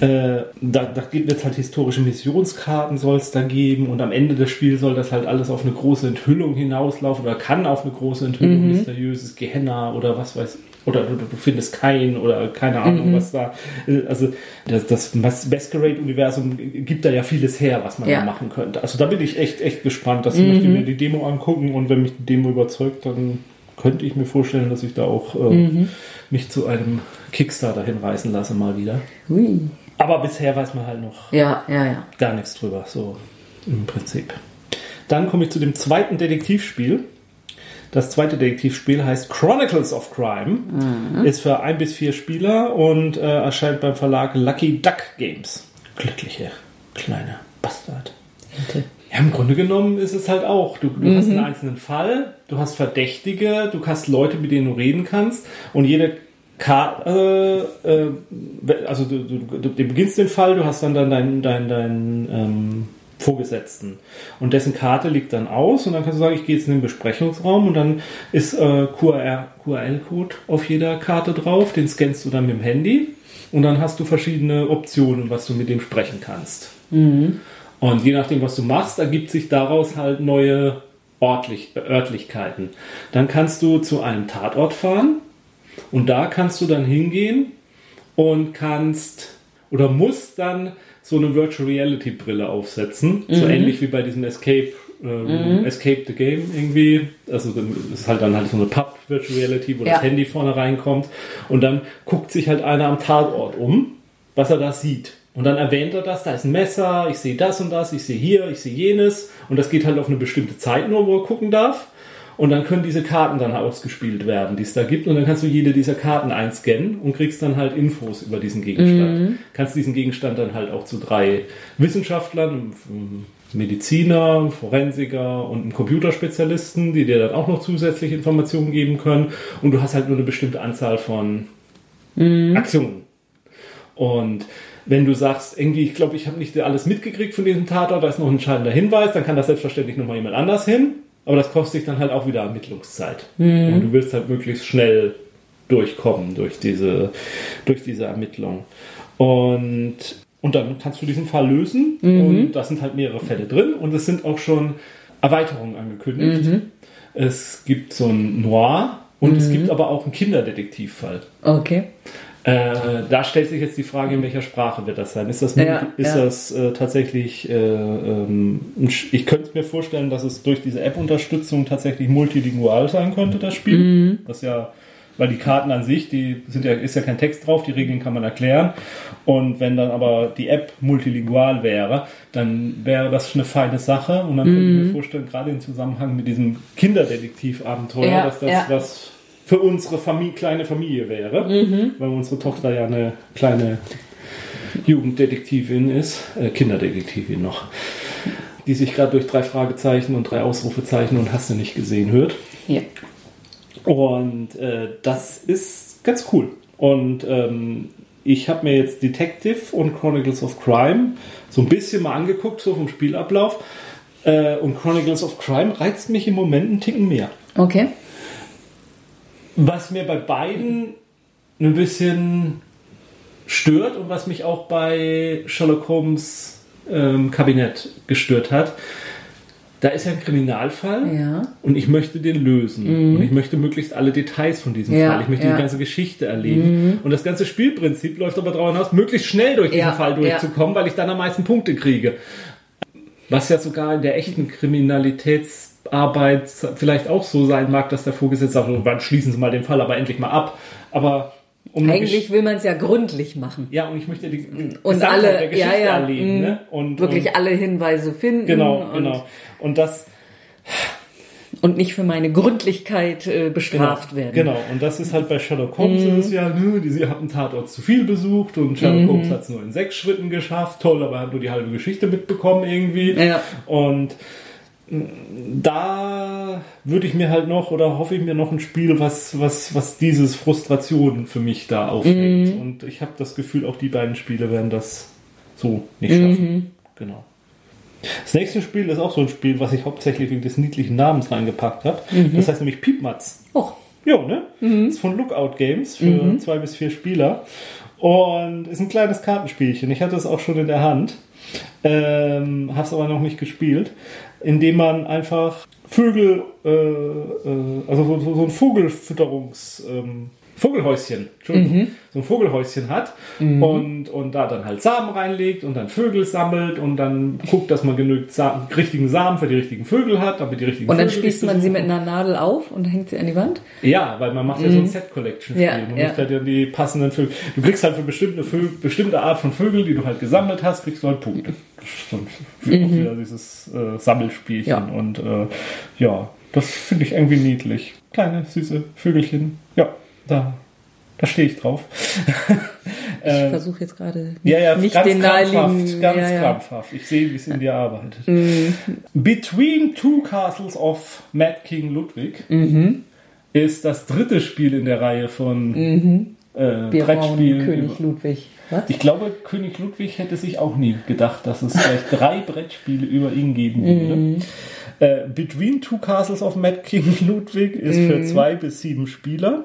Äh, da da gibt es halt historische Missionskarten, soll es da geben und am Ende des Spiels soll das halt alles auf eine große Enthüllung hinauslaufen oder kann auf eine große Enthüllung, mysteriöses Gehenna oder was weiß oder du, du findest keinen oder keine Ahnung, was da. äh, Also das, das Mas- Masquerade-Universum gibt da ja vieles her, was man Ja. da machen könnte. Also da bin ich echt, echt gespannt. Das möchte ich mir die Demo angucken und wenn mich die Demo überzeugt, dann könnte ich mir vorstellen, dass ich da auch äh, mich zu einem Kickstarter hinreißen lasse mal wieder. Hui. Aber bisher weiß man halt noch Ja, ja, ja. gar nichts drüber, so im Prinzip. Dann komme ich zu dem zweiten Detektivspiel. Das zweite Detektivspiel heißt Chronicles of Crime, ist für ein bis vier Spieler und äh, erscheint beim Verlag Lucky Duck Games. Glückliche kleine Bastard. Ja, im Grunde genommen ist es halt auch. Du, du hast einen einzelnen Fall, du hast Verdächtige, du hast Leute, mit denen du reden kannst und jede Karte, äh, äh, also du, du, du, du beginnst den Fall, du hast dann, dann deinen dein, dein, ähm, Vorgesetzten und dessen Karte liegt dann aus und dann kannst du sagen, ich gehe jetzt in den Besprechungsraum und dann ist äh, QR, QRL-Code auf jeder Karte drauf, den scannst du dann mit dem Handy und dann hast du verschiedene Optionen, was du mit dem sprechen kannst. Und je nachdem, was du machst, ergibt sich daraus halt neue Ortlich, Örtlichkeiten. Dann kannst du zu einem Tatort fahren und da kannst du dann hingehen und kannst oder musst dann so eine Virtual Reality Brille aufsetzen. So ähnlich wie bei diesem Escape, ähm, Escape the Game irgendwie. Also das ist halt dann halt so eine Pub Virtual Reality, wo Ja. das Handy vorne reinkommt. Und dann guckt sich halt einer am Tatort um, was er da sieht. Und dann erwähnt er das, da ist ein Messer, ich sehe das und das, ich sehe hier, ich sehe jenes. Und das geht halt auf eine bestimmte Zeit nur, wo er gucken darf. Und dann können diese Karten dann ausgespielt werden, die es da gibt. Und dann kannst du jede dieser Karten einscannen und kriegst dann halt Infos über diesen Gegenstand. Kannst diesen Gegenstand dann halt auch zu drei Wissenschaftlern, Mediziner, Forensiker und einem Computerspezialisten, die dir dann auch noch zusätzliche Informationen geben können. Und du hast halt nur eine bestimmte Anzahl von Aktionen. Und wenn du sagst, irgendwie, ich glaube, ich habe nicht alles mitgekriegt von diesem Tatort, da ist noch ein entscheidender Hinweis, dann kann das selbstverständlich nochmal jemand anders hin. Aber das kostet dich dann halt auch wieder Ermittlungszeit. Und du willst halt möglichst schnell durchkommen durch diese, durch diese Ermittlung. Und, und dann kannst du diesen Fall lösen. Und da sind halt mehrere Fälle drin. Und es sind auch schon Erweiterungen angekündigt. Es gibt so ein Noir und es gibt aber auch einen Kinderdetektivfall. Okay. Äh, da stellt sich jetzt die Frage, in welcher Sprache wird das sein? Ist das, Ja, ist ja. das äh, tatsächlich, äh, ähm, ich könnte mir vorstellen, dass es durch diese App-Unterstützung tatsächlich multilingual sein könnte, das Spiel. Mhm. Das ja, weil die Karten an sich, die sind ja, ist ja kein Text drauf, die Regeln kann man erklären. Und wenn dann aber die App multilingual wäre, dann wäre das eine feine Sache. Und dann könnte Mhm. ich mir vorstellen, gerade im Zusammenhang mit diesem Kinderdetektiv-Abenteuer, Ja, dass das was für unsere Familie, kleine Familie wäre, weil unsere Tochter ja eine kleine Jugenddetektivin ist, äh, Kinderdetektivin noch, die sich gerade durch drei Fragezeichen und drei Ausrufezeichen und hast du nicht gesehen hört. Ja. Und äh, das ist ganz cool. Und ähm, ich habe mir jetzt Detective und Chronicles of Crime so ein bisschen mal angeguckt, so vom Spielablauf. Äh, und Chronicles of Crime reizt mich im Moment einen Ticken mehr. Okay. Was mir bei beiden ein bisschen stört und was mich auch bei Sherlock Holmes ähm, Kabinett gestört hat, da ist ja ein Kriminalfall Ja. und ich möchte den lösen. Und ich möchte möglichst alle Details von diesem Ja, Fall. Ich möchte ja. die ganze Geschichte erleben. Und das ganze Spielprinzip läuft aber darauf hinaus, möglichst schnell durch diesen Fall durchzukommen, weil ich dann am meisten Punkte kriege. Was ja sogar in der echten Kriminalitätsarbeit vielleicht auch so sein mag, dass der Vorgesetzte sagt, wann schließen Sie mal den Fall aber endlich mal ab. Aber um Eigentlich will man es ja gründlich machen. ja, und ich möchte die Und Gesamtheit alle, der Geschichte ja, ja, erleben. mm, Ne? Und, Wirklich und, alle Hinweise finden. Genau, und, genau. Und das Und nicht für meine Gründlichkeit äh, bestraft genau, werden. Genau, und das ist halt bei Sherlock Holmes ist es ja, nö, die, sie hat einen Tatort zu viel besucht und Sherlock Holmes hat es nur in sechs Schritten geschafft. Toll, aber er hat nur die halbe Geschichte mitbekommen irgendwie. Ja. Und da würde ich mir halt noch oder hoffe ich mir noch ein Spiel, was, was, was dieses Frustration für mich da aufhängt. Und ich habe das Gefühl, auch die beiden Spiele werden das so nicht schaffen. Genau. Das nächste Spiel ist auch so ein Spiel, was ich hauptsächlich wegen des niedlichen Namens reingepackt habe. Das heißt nämlich Piepmatz. Och, Ja, ne? Das ist von Lookout Games für zwei bis vier Spieler. Und ist ein kleines Kartenspielchen. Ich hatte es auch schon in der Hand. Ähm, habe es aber noch nicht gespielt. Indem man einfach Vögel, äh, äh, also so, so ein Vogelfütterungs... Ähm, Vogelhäuschen, Entschuldigung, so ein Vogelhäuschen hat und, und da dann halt Samen reinlegt und dann Vögel sammelt und dann guckt, dass man genügend Sa richtigen Samen für die richtigen Vögel hat, damit die richtigen und dann Vögel spießt man sie mit einer Nadel auf und hängt sie an die Wand? ja, weil man macht ja so ein Set-Collection-Spiel. Ja, man ja. macht halt ja die passenden Vögel. Du kriegst halt für bestimmte, Vögel, bestimmte Art von Vögeln, die du halt gesammelt hast, kriegst du halt Punkte. Für- auch wieder dieses äh, Sammelspielchen. Ja. Und äh, ja, das finde ich irgendwie niedlich. Kleine, süße Vögelchen. Ja, da, da stehe ich drauf. Ich versuche jetzt gerade Ja, ja, nicht ganz den krampfhaft, naheliegenden. ganz ja, ja. krampfhaft. Ich sehe, wie es in dir arbeitet. Between Two Castles of Mad King Ludwig ist das dritte Spiel in der Reihe von äh, Wir brauchen Brettspielen. König Ludwig. Was? Ich glaube, König Ludwig hätte sich auch nie gedacht, dass es vielleicht drei Brettspiele über ihn geben würde. Äh, Between Two Castles of Mad King Ludwig ist für zwei bis sieben Spieler.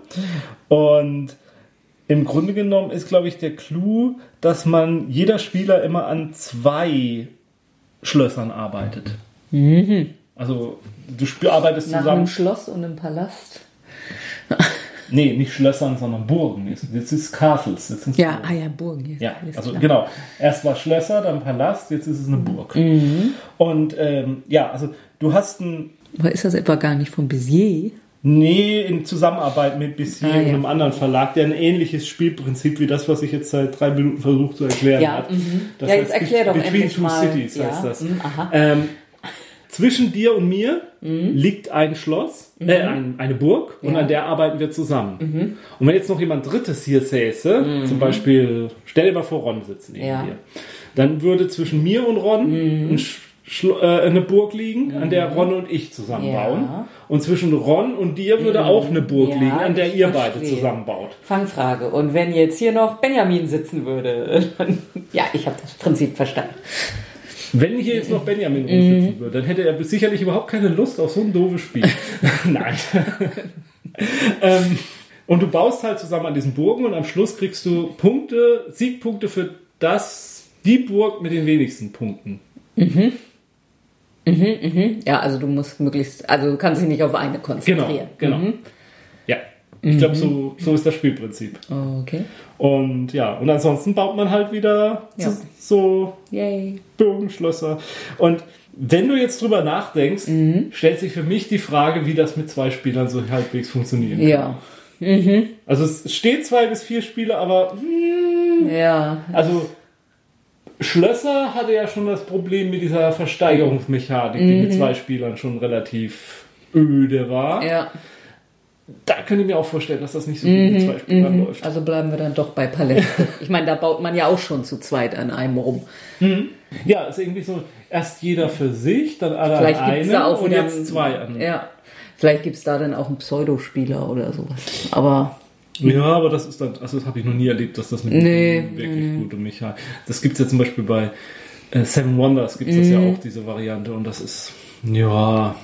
Und im Grunde genommen ist, glaube ich, der Clou, dass man jeder Spieler immer an zwei Schlössern arbeitet. Also du arbeitest Nach zusammen. einem Schloss und einem Palast. Nee, nicht Schlössern, sondern Burgen. Jetzt, ist Castles. Jetzt sind's Ja, Burgen. ah ja, Burgen. Ja, ist also klar. genau. Erst war Schlösser, dann Palast, jetzt ist es eine Burg. Mhm. Und ähm, ja, also du hast ein Aber ist das etwa gar nicht von Bézier? Nee, in Zusammenarbeit mit Bissier Ah, und ja. einem anderen Verlag, der ein ähnliches Spielprinzip wie das, was ich jetzt seit drei Minuten versuche zu erklären Ja, hat. mhm. Das Ja, jetzt erklär doch Between endlich Two mal. Cities Ja, heißt das. mhm, aha. Ähm, zwischen dir und mir Mhm. liegt ein Schloss, äh, ein, eine Burg und Ja. Mhm. an der arbeiten wir zusammen. Und wenn jetzt noch jemand Drittes hier säße, zum Beispiel, stell dir mal vor, Ron sitzt neben Ja. Mhm. dir, dann würde zwischen mir und Ron ein Sch Schlo äh, eine Burg liegen, an der Ron und ich zusammenbauen. Mhm. Ja. Und zwischen Ron und dir würde auch eine Burg liegen, an der ihr beide verstehe. zusammenbaut. Fangfrage. Und wenn jetzt hier noch Benjamin sitzen würde? dann- ja, ich habe das Prinzip verstanden. Wenn hier jetzt noch Benjamin rumsitzen würde, dann hätte er sicherlich überhaupt keine Lust auf so ein doofes Spiel. Nein. ähm, und du baust halt zusammen an diesen Burgen und am Schluss kriegst du Punkte, Siegpunkte für das, die Burg mit den wenigsten Punkten. Ja, also du musst möglichst, also du kannst dich nicht auf eine Genau, konzentrieren. genau. Ja. Ich glaube, so, so ist das Spielprinzip. Okay. Und ja, und ansonsten baut man halt wieder Ja. so, Yay. Burgenschlösser. Und wenn du jetzt drüber nachdenkst, Mhm. stellt sich für mich die Frage, wie das mit zwei Spielern so halbwegs funktionieren kann. Ja. Also es steht zwei bis vier Spiele, aber Ja. also Schlösser hatte ja schon das Problem mit dieser Versteigerungsmechanik, die mit zwei Spielern schon relativ öde war. Mhm. Ja. Da könnte ich mir auch vorstellen, dass das nicht so gut mit zwei Spielern läuft. Also bleiben wir dann doch bei Paläste. ich meine, da baut man ja auch schon zu zweit an einem rum. Ja, ist irgendwie so, erst jeder für sich, dann alle Vielleicht an einem da auch und jetzt zwei an. Ja. Vielleicht gibt es da dann auch einen Pseudospieler oder sowas. Aber Ja, aber das ist dann, also das habe ich noch nie erlebt, dass das mit Nee, wirklich gute Mechanik. Das gibt es ja zum Beispiel bei äh, Seven Wonders gibt es das ja auch, diese Variante, und das ist, ja.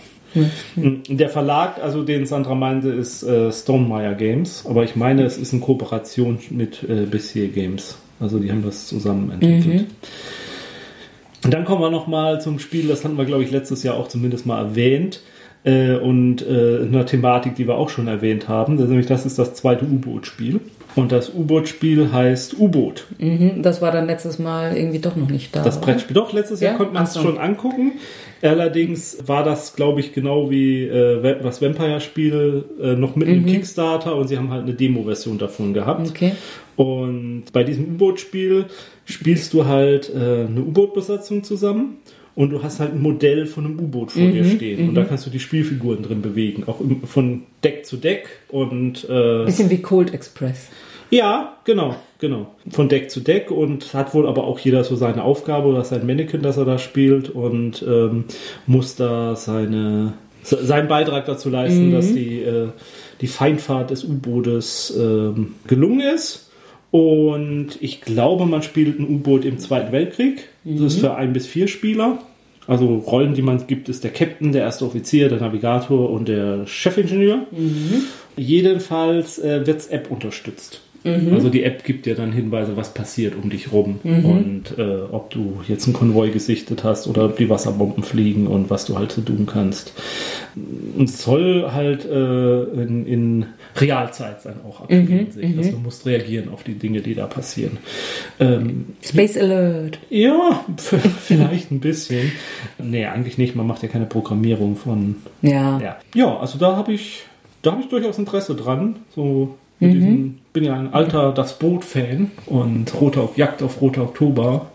Der Verlag, also den Sandra meinte, ist äh, Stonemeyer Games, aber ich meine, es ist in Kooperation mit äh, Bissier Games. Also die haben das zusammen entwickelt. Und dann kommen wir nochmal zum Spiel, das hatten wir, glaube ich, letztes Jahr auch zumindest mal erwähnt. Äh, und äh, einer Thematik, die wir auch schon erwähnt haben. Das, ist nämlich, das ist das zweite U-Boot-Spiel. Und das U-Boot-Spiel heißt U-Boot. mhm, das war dann letztes Mal irgendwie doch noch nicht da. Das? Brettspiel. Doch, letztes Jahr Ja? konnte man es so. schon angucken. Allerdings war das, glaube ich, genau wie äh, das Vampire-Spiel äh, noch mit im Kickstarter und sie haben halt eine Demo-Version davon gehabt. Okay. Und bei diesem U-Boot-Spiel spielst du halt äh, eine U-Boot-Besatzung zusammen und du hast halt ein Modell von einem U-Boot vor dir stehen. Und da kannst du die Spielfiguren drin bewegen, auch im, von Deck zu Deck. Und äh, Bisschen wie Cold Express. Ja, genau, genau. Von Deck zu Deck und hat wohl aber auch jeder so seine Aufgabe oder sein Mannequin, das er da spielt und ähm, muss da seine, seinen Beitrag dazu leisten, mhm. dass die, äh, die Feindfahrt des U-Bootes ähm, gelungen ist. Und ich glaube, man spielt ein U-Boot im Zweiten Weltkrieg. Das ist für ein bis vier Spieler. Also Rollen, die man gibt, ist der Captain, der erste Offizier, der Navigator und der Chefingenieur. Mhm. Jedenfalls äh, wird es App unterstützt. Mhm. Also die App gibt dir dann Hinweise, was passiert um dich rum mhm. und äh, ob du jetzt einen Konvoi gesichtet hast oder ob die Wasserbomben fliegen und was du halt so tun kannst. Und es soll halt äh, in, in, Realzeit sein auch abspielen. Mhm. Also du musst reagieren auf die Dinge, die da passieren. Ähm, Space Alert. Ja, vielleicht ein bisschen. Nee, eigentlich nicht. Man macht ja keine Programmierung von. Ja. Ja, ja also da habe ich da habe ich durchaus Interesse dran. So mit mhm. bin ja ein alter Das Boot-Fan und Roter Jagd auf Roter Oktober.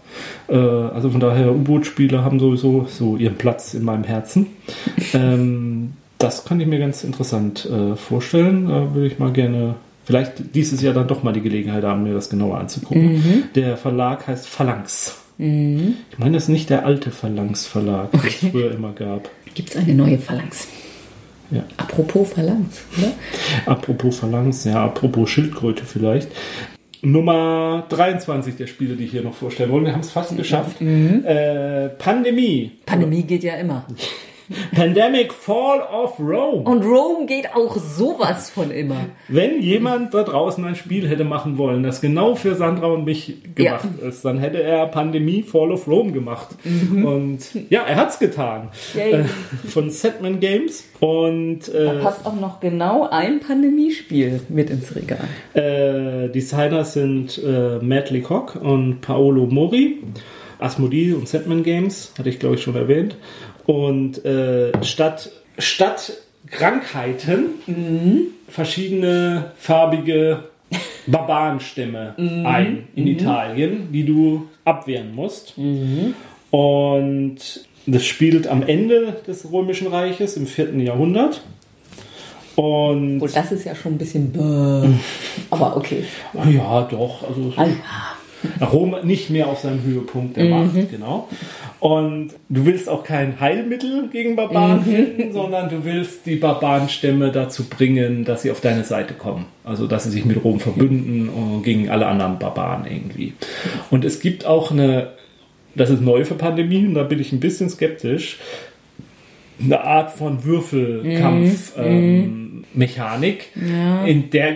Äh, also von daher, U-Boot-Spiele haben sowieso so ihren Platz in meinem Herzen. ähm, das kann ich mir ganz interessant äh, vorstellen. Da würde ich mal gerne vielleicht dieses Jahr dann doch mal die Gelegenheit haben, mir das genauer anzugucken. Mhm. Der Verlag heißt Phalanx. Mhm. Ich meine, das ist nicht der alte Phalanx Verlag, okay. den es früher immer gab. Gibt es eine neue Phalanx? Ja. Apropos Phalanx, oder? Apropos Phalanx, ja, apropos Schildkröte vielleicht. Nummer 23 der Spiele, die ich hier noch vorstellen wollen. Wir haben es fast geschafft. Mhm. Äh, Pandemie. Pandemie geht ja immer. Pandemic Fall of Rome. Und Rome geht auch sowas von immer. Wenn jemand da draußen ein Spiel hätte machen wollen, das genau für Sandra und mich gemacht ja. ist, dann hätte er Pandemie Fall of Rome gemacht. Mhm. Und ja, er hat's getan. Äh, von Setman Games. Und äh, da passt auch noch genau ein Pandemiespiel mit ins Regal. Äh, Designer sind äh, Matt Lecoq und Paolo Mori. Asmodee und Setman Games, hatte ich glaube ich schon erwähnt. Und äh, statt, statt Krankheiten mhm. verschiedene farbige Barbarenstämme mhm. ein in mhm. Italien, die du abwehren musst. Mhm. Und das spielt am Ende des Römischen Reiches im 4. Jahrhundert. Und, Und das ist ja schon ein bisschen. Bäh. Aber okay. Ja, doch. Also, ah, ja. Rom nicht mehr auf seinem Höhepunkt der Macht, mhm. genau. Und du willst auch kein Heilmittel gegen Barbaren mhm. finden, sondern du willst die Barbarenstämme dazu bringen, dass sie auf deine Seite kommen. Also, dass sie sich mit Rom verbünden äh, gegen alle anderen Barbaren irgendwie. Und es gibt auch eine, das ist neu für Pandemien, da bin ich ein bisschen skeptisch, eine Art von Würfelkampf-Mechanik, mhm. ähm, ja. in der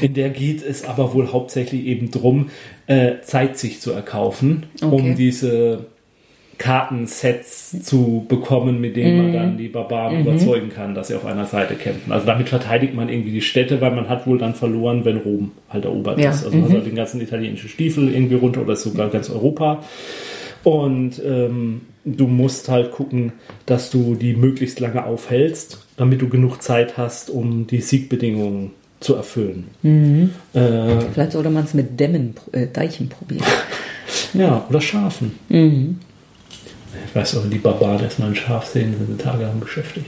in der geht es aber wohl hauptsächlich eben darum, äh, Zeit sich zu erkaufen, okay. um diese Kartensets zu bekommen, mit denen man mhm. dann die Barbaren mhm. überzeugen kann, dass sie auf einer Seite kämpfen. Also damit verteidigt man irgendwie die Städte, weil man hat wohl dann verloren, wenn Rom halt erobert ja. ist. Also man mhm. hat den ganzen italienischen Stiefel irgendwie runter oder sogar ganz Europa. Und ähm, du musst halt gucken, dass du die möglichst lange aufhältst, damit du genug Zeit hast, um die Siegbedingungen zu erfüllen. Mhm. Äh, Vielleicht sollte man es mit Dämmen, äh, Deichen probieren. ja, oder Schafen. Mhm. Ich weiß auch, die Barbaren erstmal ein Schaf sehen, sind sie tagelang beschäftigt.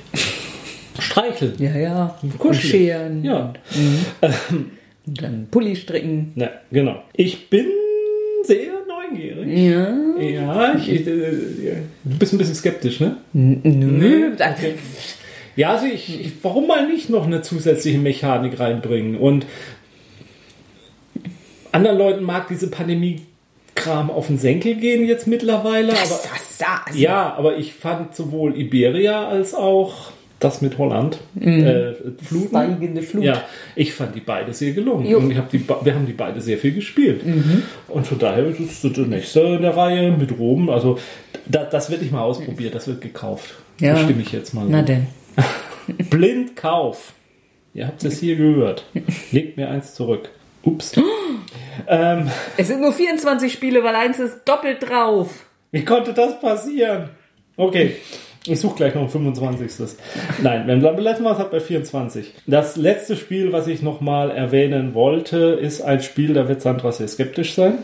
Streicheln. Ja, ja. Kuscheln. Scheren. Ja. Mhm. Und dann Pulli stricken. Ja, genau. Ich bin sehr neugierig. Ja. Ja, ich, ich, äh, du bist ein bisschen skeptisch, ne? Nö. Okay. Ja, also ich, ich, warum mal nicht noch eine zusätzliche Mechanik reinbringen? Und anderen Leuten mag diese Pandemie Kram auf den Senkel gehen jetzt mittlerweile. Das, aber, das, das. Ja, aber ich fand sowohl Iberia als auch das mit Holland, mhm. äh, Fluten. Flut. Ja, ich fand die beide sehr gelungen. Und ich hab die, wir haben die beide sehr viel gespielt. Mhm. Und von daher ist es der nächste in der Reihe mit Rom. Also da, das wird nicht mal ausprobiert, das wird gekauft. Ja. Da stimme ich jetzt mal. Na denn. Blind Kauf. Ihr habt es hier gehört. Legt mir eins zurück. Ups. ähm, es sind nur 24 Spiele, weil eins ist doppelt drauf. Wie konnte das passieren? Okay. Ich suche gleich noch ein 25. Nein, wenn bleiben wir hat bei 24. Das letzte Spiel, was ich nochmal erwähnen wollte, ist ein Spiel, da wird Sandra sehr skeptisch sein.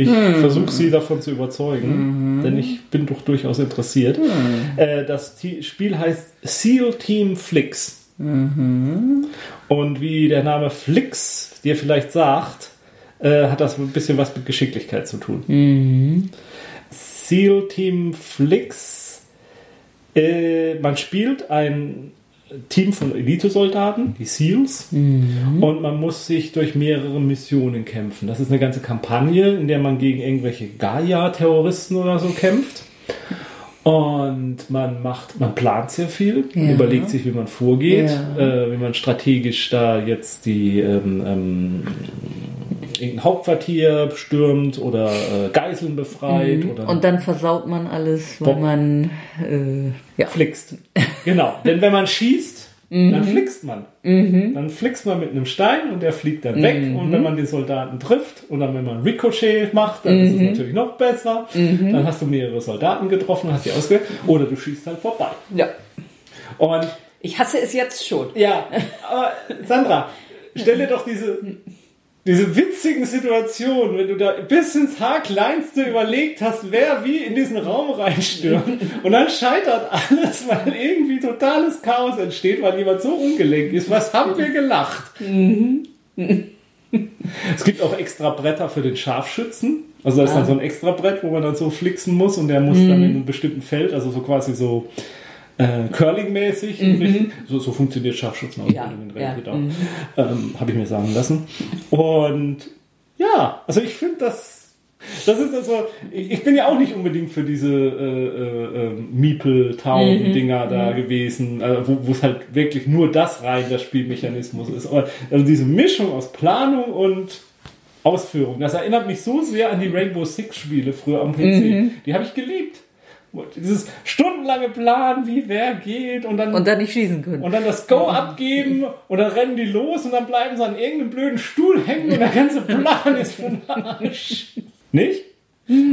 Ich hm. versuche sie davon zu überzeugen, mhm. denn ich bin doch durchaus interessiert. Mhm. Äh, das T Spiel heißt Seal Team Flix. Und wie der Name Flix dir vielleicht sagt, äh, hat das ein bisschen was mit Geschicklichkeit zu tun. SEAL Team Flix, äh, man spielt ein Team von Elitesoldaten, die SEALs, und man muss sich durch mehrere Missionen kämpfen. Das ist eine ganze Kampagne, in der man gegen irgendwelche Gaia-Terroristen oder so kämpft. Und man macht, man plant sehr viel, Ja. überlegt sich, wie man vorgeht, Ja. äh, wie man strategisch da jetzt die ähm, ähm, irgendein Hauptquartier stürmt oder äh, Geiseln befreit oder Mhm. Und dann versaut man alles, weil man äh, ja. flixt. Genau, denn wenn man schießt, Mhm. dann flixt man. Dann flixt man mit einem Stein und der fliegt dann weg. Mhm. Und wenn man den Soldaten trifft und dann, wenn man Ricochet macht, dann ist es Mhm. natürlich noch besser. Dann hast du mehrere Soldaten getroffen hast die ausgewählt. Oder du schießt halt vorbei. ja. Und Ich hasse es jetzt schon. ja, aber Sandra, stell dir doch diese, diese witzigen Situationen, wenn du da bis ins Haarkleinste überlegt hast, wer wie in diesen Raum reinstürmt und dann scheitert alles, weil irgendwie totales Chaos entsteht, weil jemand so ungelenk ist. Was haben wir gelacht? Es gibt auch extra Bretter für den Scharfschützen. Also da ist dann so ein extra Brett, wo man dann so flixen muss und der muss dann in einem bestimmten Feld, also so quasi so äh, Curling-mäßig, richten. so, so funktioniert Scharfschützenausbildung Ja, in ja, Realität auch. Ähm, Habe ich mir sagen lassen. Und ja, also ich finde das. Das ist also, ich ich bin ja auch nicht unbedingt für diese äh, äh, äh, Meeple-Town-Dinger da gewesen, äh, wo wo es halt wirklich nur das rein der Spielmechanismus ist. Aber also diese Mischung aus Planung und Ausführung, das erinnert mich so sehr an die Rainbow Six-Spiele früher am PC. Die habe ich geliebt. Dieses stundenlange Plan, wie wer geht und dann Und dann nicht schießen können. und dann das Go abgeben und dann rennen die los und dann bleiben sie an irgendeinem blöden Stuhl hängen und der ganze Plan ist für den Arsch. Nicht?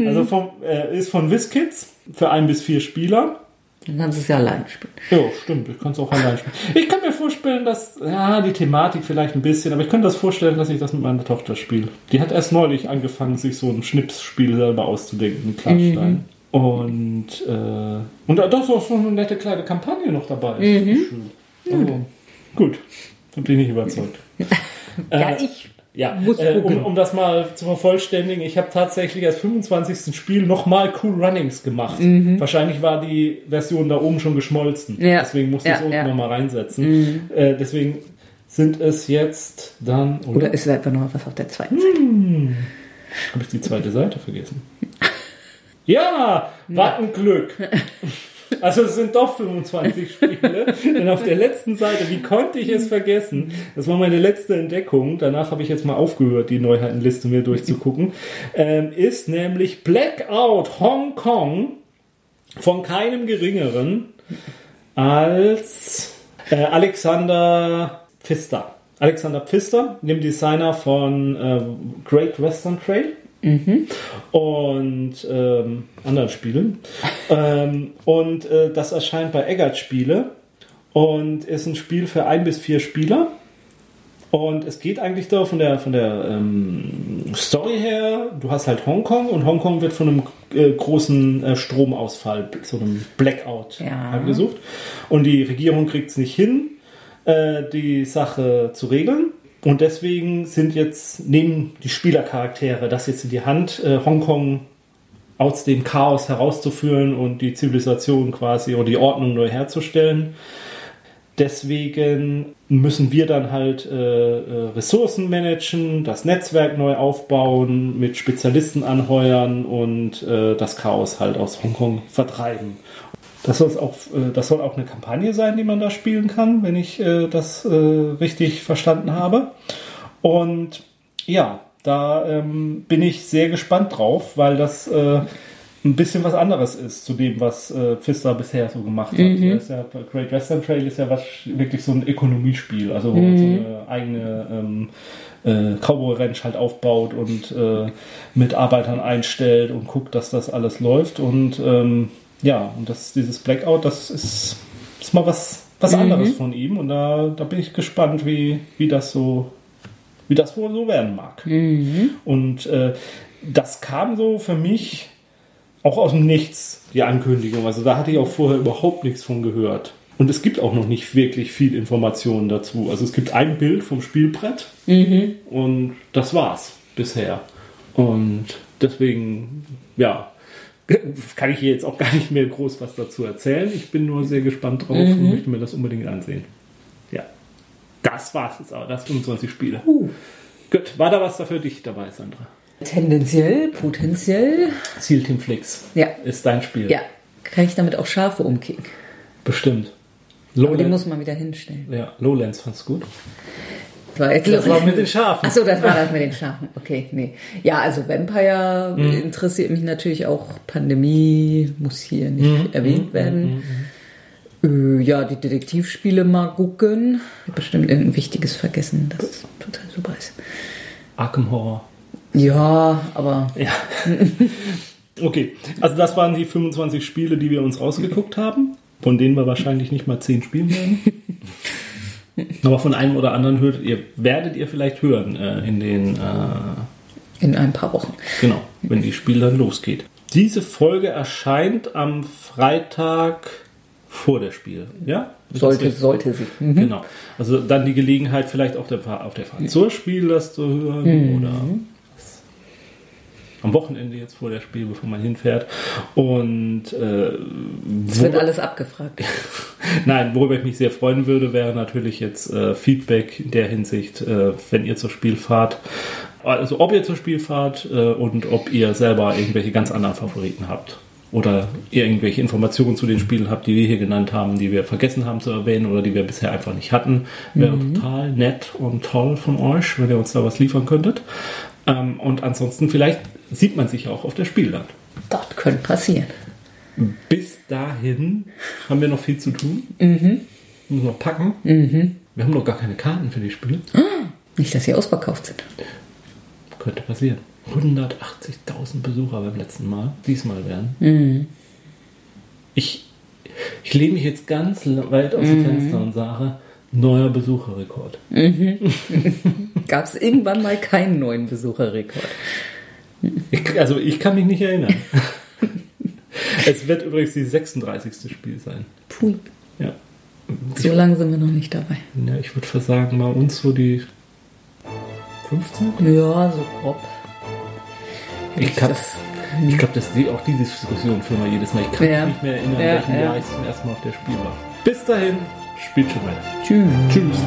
Also vom, äh, ist von WizKids für ein bis vier Spieler. Dann kannst du es ja allein spielen. Ja, stimmt. Ich kann es auch allein spielen. Ich kann mir vorstellen, dass, ja, die Thematik vielleicht ein bisschen, aber ich könnte das vorstellen, dass ich das mit meiner Tochter spiele. Die hat erst neulich angefangen, sich so ein Schnipsspiel selber auszudenken mit Klarstein. Und, äh, und da ist auch so eine nette kleine Kampagne noch dabei. Schön. Also, gut. Dann bin ich überzeugt. Ja, Äh, ich Ja, äh, um, um das mal zu vervollständigen, ich habe tatsächlich als 25. Spiel nochmal Cool Runnings gemacht. Wahrscheinlich war die Version da oben schon geschmolzen. Mhm. Ja. Deswegen musste ich Ja, es unten ja. Mhm. nochmal reinsetzen. Äh, deswegen sind es jetzt dann. Oder, Oder ist es einfach noch was auf der zweiten Seite? habe ich die zweite Seite vergessen? Ja, was ein Glück. Also es sind doch 25 Spiele, denn auf der letzten Seite, wie konnte ich es vergessen? Das war meine letzte Entdeckung. Danach habe ich jetzt mal aufgehört, die Neuheitenliste mir durchzugucken. Ähm, ist nämlich Blackout Hong Kong von keinem geringeren als äh, Alexander Pfister. Alexander Pfister, dem Designer von äh, Great Western Trail und ähm, anderen Spielen. ähm, und äh, das erscheint bei Eggert Spiele und ist ein Spiel für ein bis vier Spieler. Und es geht eigentlich da von der, von der ähm, Story her, du hast halt Hongkong und Hongkong wird von einem äh, großen äh, Stromausfall, so einem Blackout Ja. heimgesucht. Und die Regierung kriegt es nicht hin, äh, die Sache zu regeln. Und deswegen sind jetzt, nehmen die Spielercharaktere das jetzt in die Hand, äh, Hongkong aus dem Chaos herauszuführen und die Zivilisation quasi oder die Ordnung neu herzustellen. Deswegen müssen wir dann halt äh, äh, Ressourcen managen, das Netzwerk neu aufbauen, mit Spezialisten anheuern und äh, das Chaos halt aus Hongkong vertreiben. Das, soll auch, äh, das soll auch eine Kampagne sein, die man da spielen kann, wenn ich äh, das äh, richtig verstanden habe. Und ja, da ähm, bin ich sehr gespannt drauf, weil das äh, ein bisschen was anderes ist zu dem, was äh, Pfister bisher so gemacht hat. Ist ja, Great Western Trail ist ja was, wirklich so ein Ökonomiespiel, also wo man so eine eigene ähm, äh, Cowboy-Ranch halt aufbaut und äh, Mitarbeitern einstellt und guckt, dass das alles läuft. Und ähm, ja, und das, dieses Blackout, das ist, ist mal was, was anderes von ihm. Und da, da bin ich gespannt, wie, wie das so, wie das wohl so werden mag. Und äh, das kam so für mich auch aus dem Nichts, die Ankündigung. Also da hatte ich auch vorher überhaupt nichts von gehört. Und es gibt auch noch nicht wirklich viel Informationen dazu. Also es gibt ein Bild vom Spielbrett und das war's bisher. Und deswegen, ja, kann ich hier jetzt auch gar nicht mehr groß was dazu erzählen. Ich bin nur sehr gespannt drauf und möchte mir das unbedingt ansehen. Ja, das war's jetzt aber. Das 25 Spiele. Uh. Gut, war da was da für dich dabei, Sandra? Tendenziell, potenziell. Ziel Team Flix Ja. ist dein Spiel. Ja, kann ich damit auch Schafe umkicken. Bestimmt. Aber den Lowlands, muss man wieder hinstellen. ja, Lowlands fand's gut. Das war, jetzt Das war mit den Schafen. Achso, das war das mit den Schafen. Okay, nee. Ja, also Vampire Mhm. interessiert mich natürlich auch. Pandemie muss hier nicht Mhm. erwähnt werden. Äh, ja, die Detektivspiele mal gucken. Ich hab bestimmt irgendein Wichtiges vergessen, das total super ist. Arkham Horror. Ja, aber Ja. okay, also das waren die 25 Spiele, die wir uns rausgeguckt haben, von denen wir wahrscheinlich nicht mal 10 spielen werden. Aber von einem oder anderen hört ihr, werdet ihr vielleicht hören äh, in den, äh, in ein paar Wochen. genau, wenn die Spiel dann losgeht. Diese Folge erscheint am Freitag vor der Spiel, ja? Sollte, sollte sie. Mhm. Genau. Also dann die Gelegenheit, vielleicht auf der, auf der Fahrt zur Spiel das zu hören oder am Wochenende jetzt vor der Spiel, bevor man hinfährt. Und äh, Es wird alles abgefragt. Nein, worüber ich mich sehr freuen würde, wäre natürlich jetzt äh, Feedback in der Hinsicht, äh, wenn ihr zur Spiel fahrt. Also ob ihr zur Spiel fahrt äh, und ob ihr selber irgendwelche ganz anderen Favoriten habt. Oder ihr irgendwelche Informationen zu den Spielen habt, die wir hier genannt haben, die wir vergessen haben zu erwähnen oder die wir bisher einfach nicht hatten. Wäre total nett und toll von euch, wenn ihr uns da was liefern könntet. Ähm, und ansonsten vielleicht sieht man sich auch auf der Spielland. Das könnte passieren. Bis dahin haben wir noch viel zu tun. Mhm. Müssen noch packen. Wir haben noch gar keine Karten für die Spiele. Nicht, dass sie ausverkauft sind. Könnte passieren. 180.000 Besucher beim letzten Mal. Diesmal werden. Ich, ich lehne mich jetzt ganz weit aus dem Fenster und sage, neuer Besucherrekord. Gab es irgendwann mal keinen neuen Besucherrekord. Ich, also ich kann mich nicht erinnern. es wird übrigens die 36. Spiel sein. Pui. Ja. So lange sind wir noch nicht dabei. ja ich würde fast sagen, bei uns so die 15? Ja, so grob. Ich kann, das- ich glaube, dass die, auch diese Diskussion führen wir jedes Mal. Ich kann Ja. mich nicht mehr erinnern, Ja, welchem ja. Jahr ich zum ersten Mal auf der Spiel war. Bis dahin, Später. Tschüss. Tschüss.